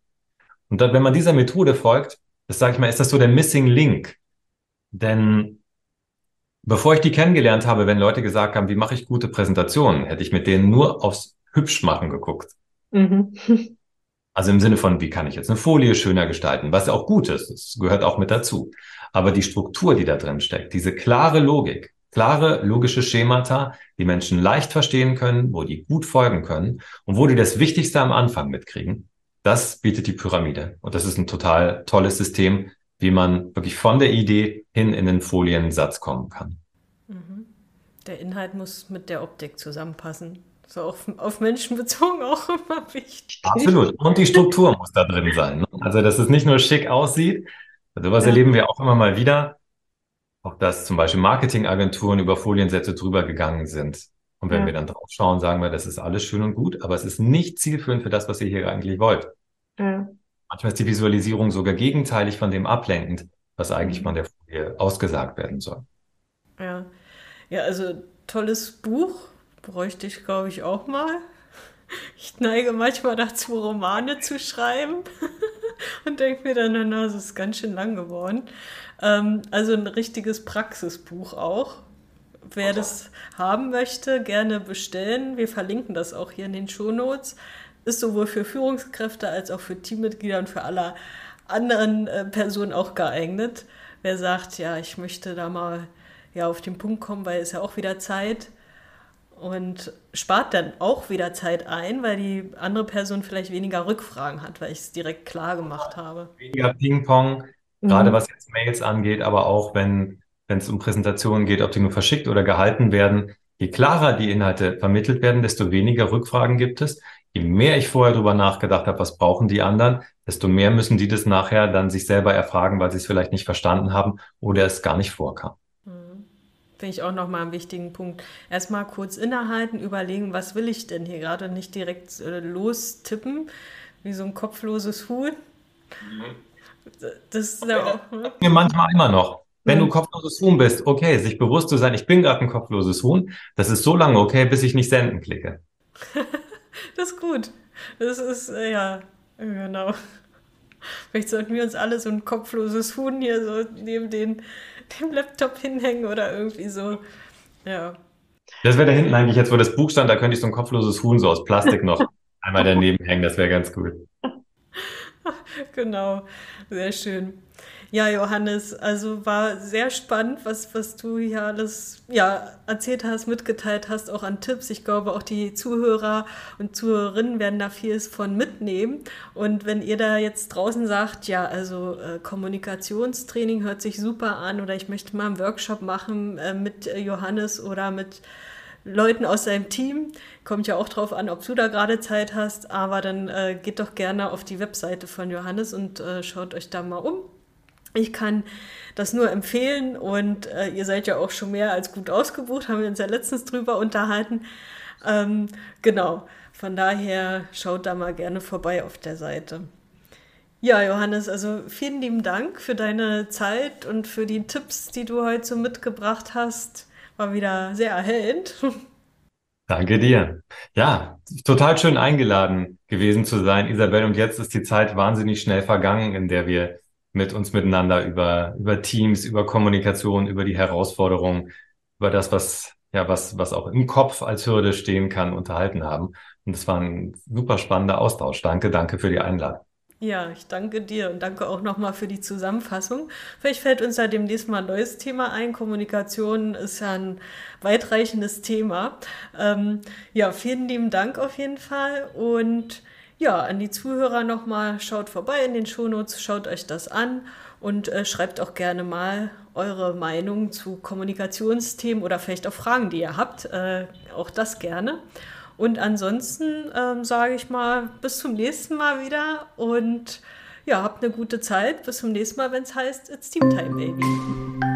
Und dann, wenn man dieser Methode folgt, das sage ich mal, ist das so der Missing Link. Denn Bevor ich die kennengelernt habe, wenn Leute gesagt haben, wie mache ich gute Präsentationen, hätte ich mit denen nur aufs Hübschmachen geguckt. Mhm. [laughs] Also im Sinne von, wie kann ich jetzt eine Folie schöner gestalten, was auch gut ist, das gehört auch mit dazu. Aber die Struktur, die da drin steckt, diese klare Logik, klare, logische Schemata, die Menschen leicht verstehen können, wo die gut folgen können und wo die das Wichtigste am Anfang mitkriegen. Das bietet die Pyramide. Und das ist ein total tolles System, wie man wirklich von der Idee hin in den Foliensatz kommen kann. Mhm. Der Inhalt muss mit der Optik zusammenpassen. So auf, auf Menschen bezogen auch immer wichtig. Absolut. Und die Struktur muss da drin sein. Ne? Also, dass es nicht nur schick aussieht. Sowas ja. erleben wir auch immer mal wieder. Auch dass zum Beispiel Marketingagenturen über Foliensätze drüber gegangen sind. Und wenn ja. wir dann drauf schauen, sagen wir, das ist alles schön und gut, aber es ist nicht zielführend für das, was ihr hier eigentlich wollt. Ja. Manchmal ist die Visualisierung sogar gegenteilig von dem ablenkend, was eigentlich mhm. von der Folie ausgesagt werden soll. Ja, ja also tolles Buch, bräuchte ich, glaube ich, auch mal. Ich neige manchmal dazu, Romane zu schreiben [laughs] und denke mir dann, na, das ist ganz schön lang geworden. Ähm, also ein richtiges Praxisbuch auch. Wer das haben möchte, gerne bestellen. Wir verlinken das auch hier in den Shownotes. Ist sowohl für Führungskräfte als auch für Teammitglieder und für alle anderen äh, Personen auch geeignet. Wer sagt, ja, ich möchte da mal ja, auf den Punkt kommen, weil es ja auch wieder Zeit und spart dann auch wieder Zeit ein, weil die andere Person vielleicht weniger Rückfragen hat, weil ich es direkt klar gemacht habe. Weniger Ping-Pong, mhm. gerade was jetzt Mails angeht, aber auch wenn wenn es um Präsentationen geht, ob die nur verschickt oder gehalten werden. Je klarer die Inhalte vermittelt werden, desto weniger Rückfragen gibt es. Je mehr ich vorher darüber nachgedacht habe, was brauchen die anderen, desto mehr müssen die das nachher dann sich selber erfragen, weil sie es vielleicht nicht verstanden haben oder es gar nicht vorkam. Mhm. Finde ich auch nochmal einen wichtigen Punkt. Erstmal kurz innehalten, überlegen, was will ich denn hier gerade und nicht direkt äh, lostippen, wie so ein kopfloses Huhn. Das ist ja auch. Ne? Manchmal immer noch. Wenn du mhm. kopfloses Huhn bist, okay, sich bewusst zu sein, ich bin gerade ein kopfloses Huhn, das ist so lange okay, bis ich nicht senden klicke. [laughs] das ist gut. Das ist, äh, ja, genau. Vielleicht sollten wir uns alle so ein kopfloses Huhn hier so neben den, dem Laptop hinhängen oder irgendwie so. Ja. Das wäre da hinten eigentlich jetzt, wo das Buch stand, da könnte ich so ein kopfloses Huhn so aus Plastik noch [laughs] einmal daneben hängen, das wäre ganz gut. Genau, sehr schön. Ja, Johannes, also war sehr spannend, was, was du hier alles ja, erzählt hast, mitgeteilt hast, auch an Tipps. Ich glaube, auch die Zuhörer und Zuhörerinnen werden da vieles von mitnehmen. Und wenn ihr da jetzt draußen sagt, ja, also äh, Kommunikationstraining hört sich super an oder ich möchte mal einen Workshop machen äh, mit Johannes oder mit Leuten aus seinem Team. Kommt ja auch drauf an, ob du da gerade Zeit hast, aber dann äh, geht doch gerne auf die Webseite von Johannes und äh, schaut euch da mal um. Ich kann das nur empfehlen und äh, ihr seid ja auch schon mehr als gut ausgebucht, haben wir uns ja letztens drüber unterhalten. Ähm, genau, von daher schaut da mal gerne vorbei auf der Seite. Ja, Johannes, also vielen lieben Dank für deine Zeit und für die Tipps, die du heute so mitgebracht hast. War wieder sehr erhellend. [laughs] Danke dir. Ja, total schön eingeladen gewesen zu sein, Isabel. Und jetzt ist die Zeit wahnsinnig schnell vergangen, in der wir mit uns miteinander über, über Teams, über Kommunikation, über die Herausforderungen, über das, was, ja, was, was auch im Kopf als Hürde stehen kann, unterhalten haben. Und es war ein super spannender Austausch. Danke, danke für die Einladung. Ja, ich danke dir und danke auch nochmal für die Zusammenfassung. Vielleicht fällt uns ja demnächst mal ein neues Thema ein. Kommunikation ist ja ein weitreichendes Thema. Ähm, ja, vielen lieben Dank auf jeden Fall und ja, an die Zuhörer nochmal, schaut vorbei in den Shownotes, schaut euch das an und äh, schreibt auch gerne mal eure Meinung zu Kommunikationsthemen oder vielleicht auch Fragen, die ihr habt. Äh, auch das gerne. Und ansonsten ähm, sage ich mal, bis zum nächsten Mal wieder und ja, habt eine gute Zeit. Bis zum nächsten Mal, wenn es heißt, It's Team Time, Baby.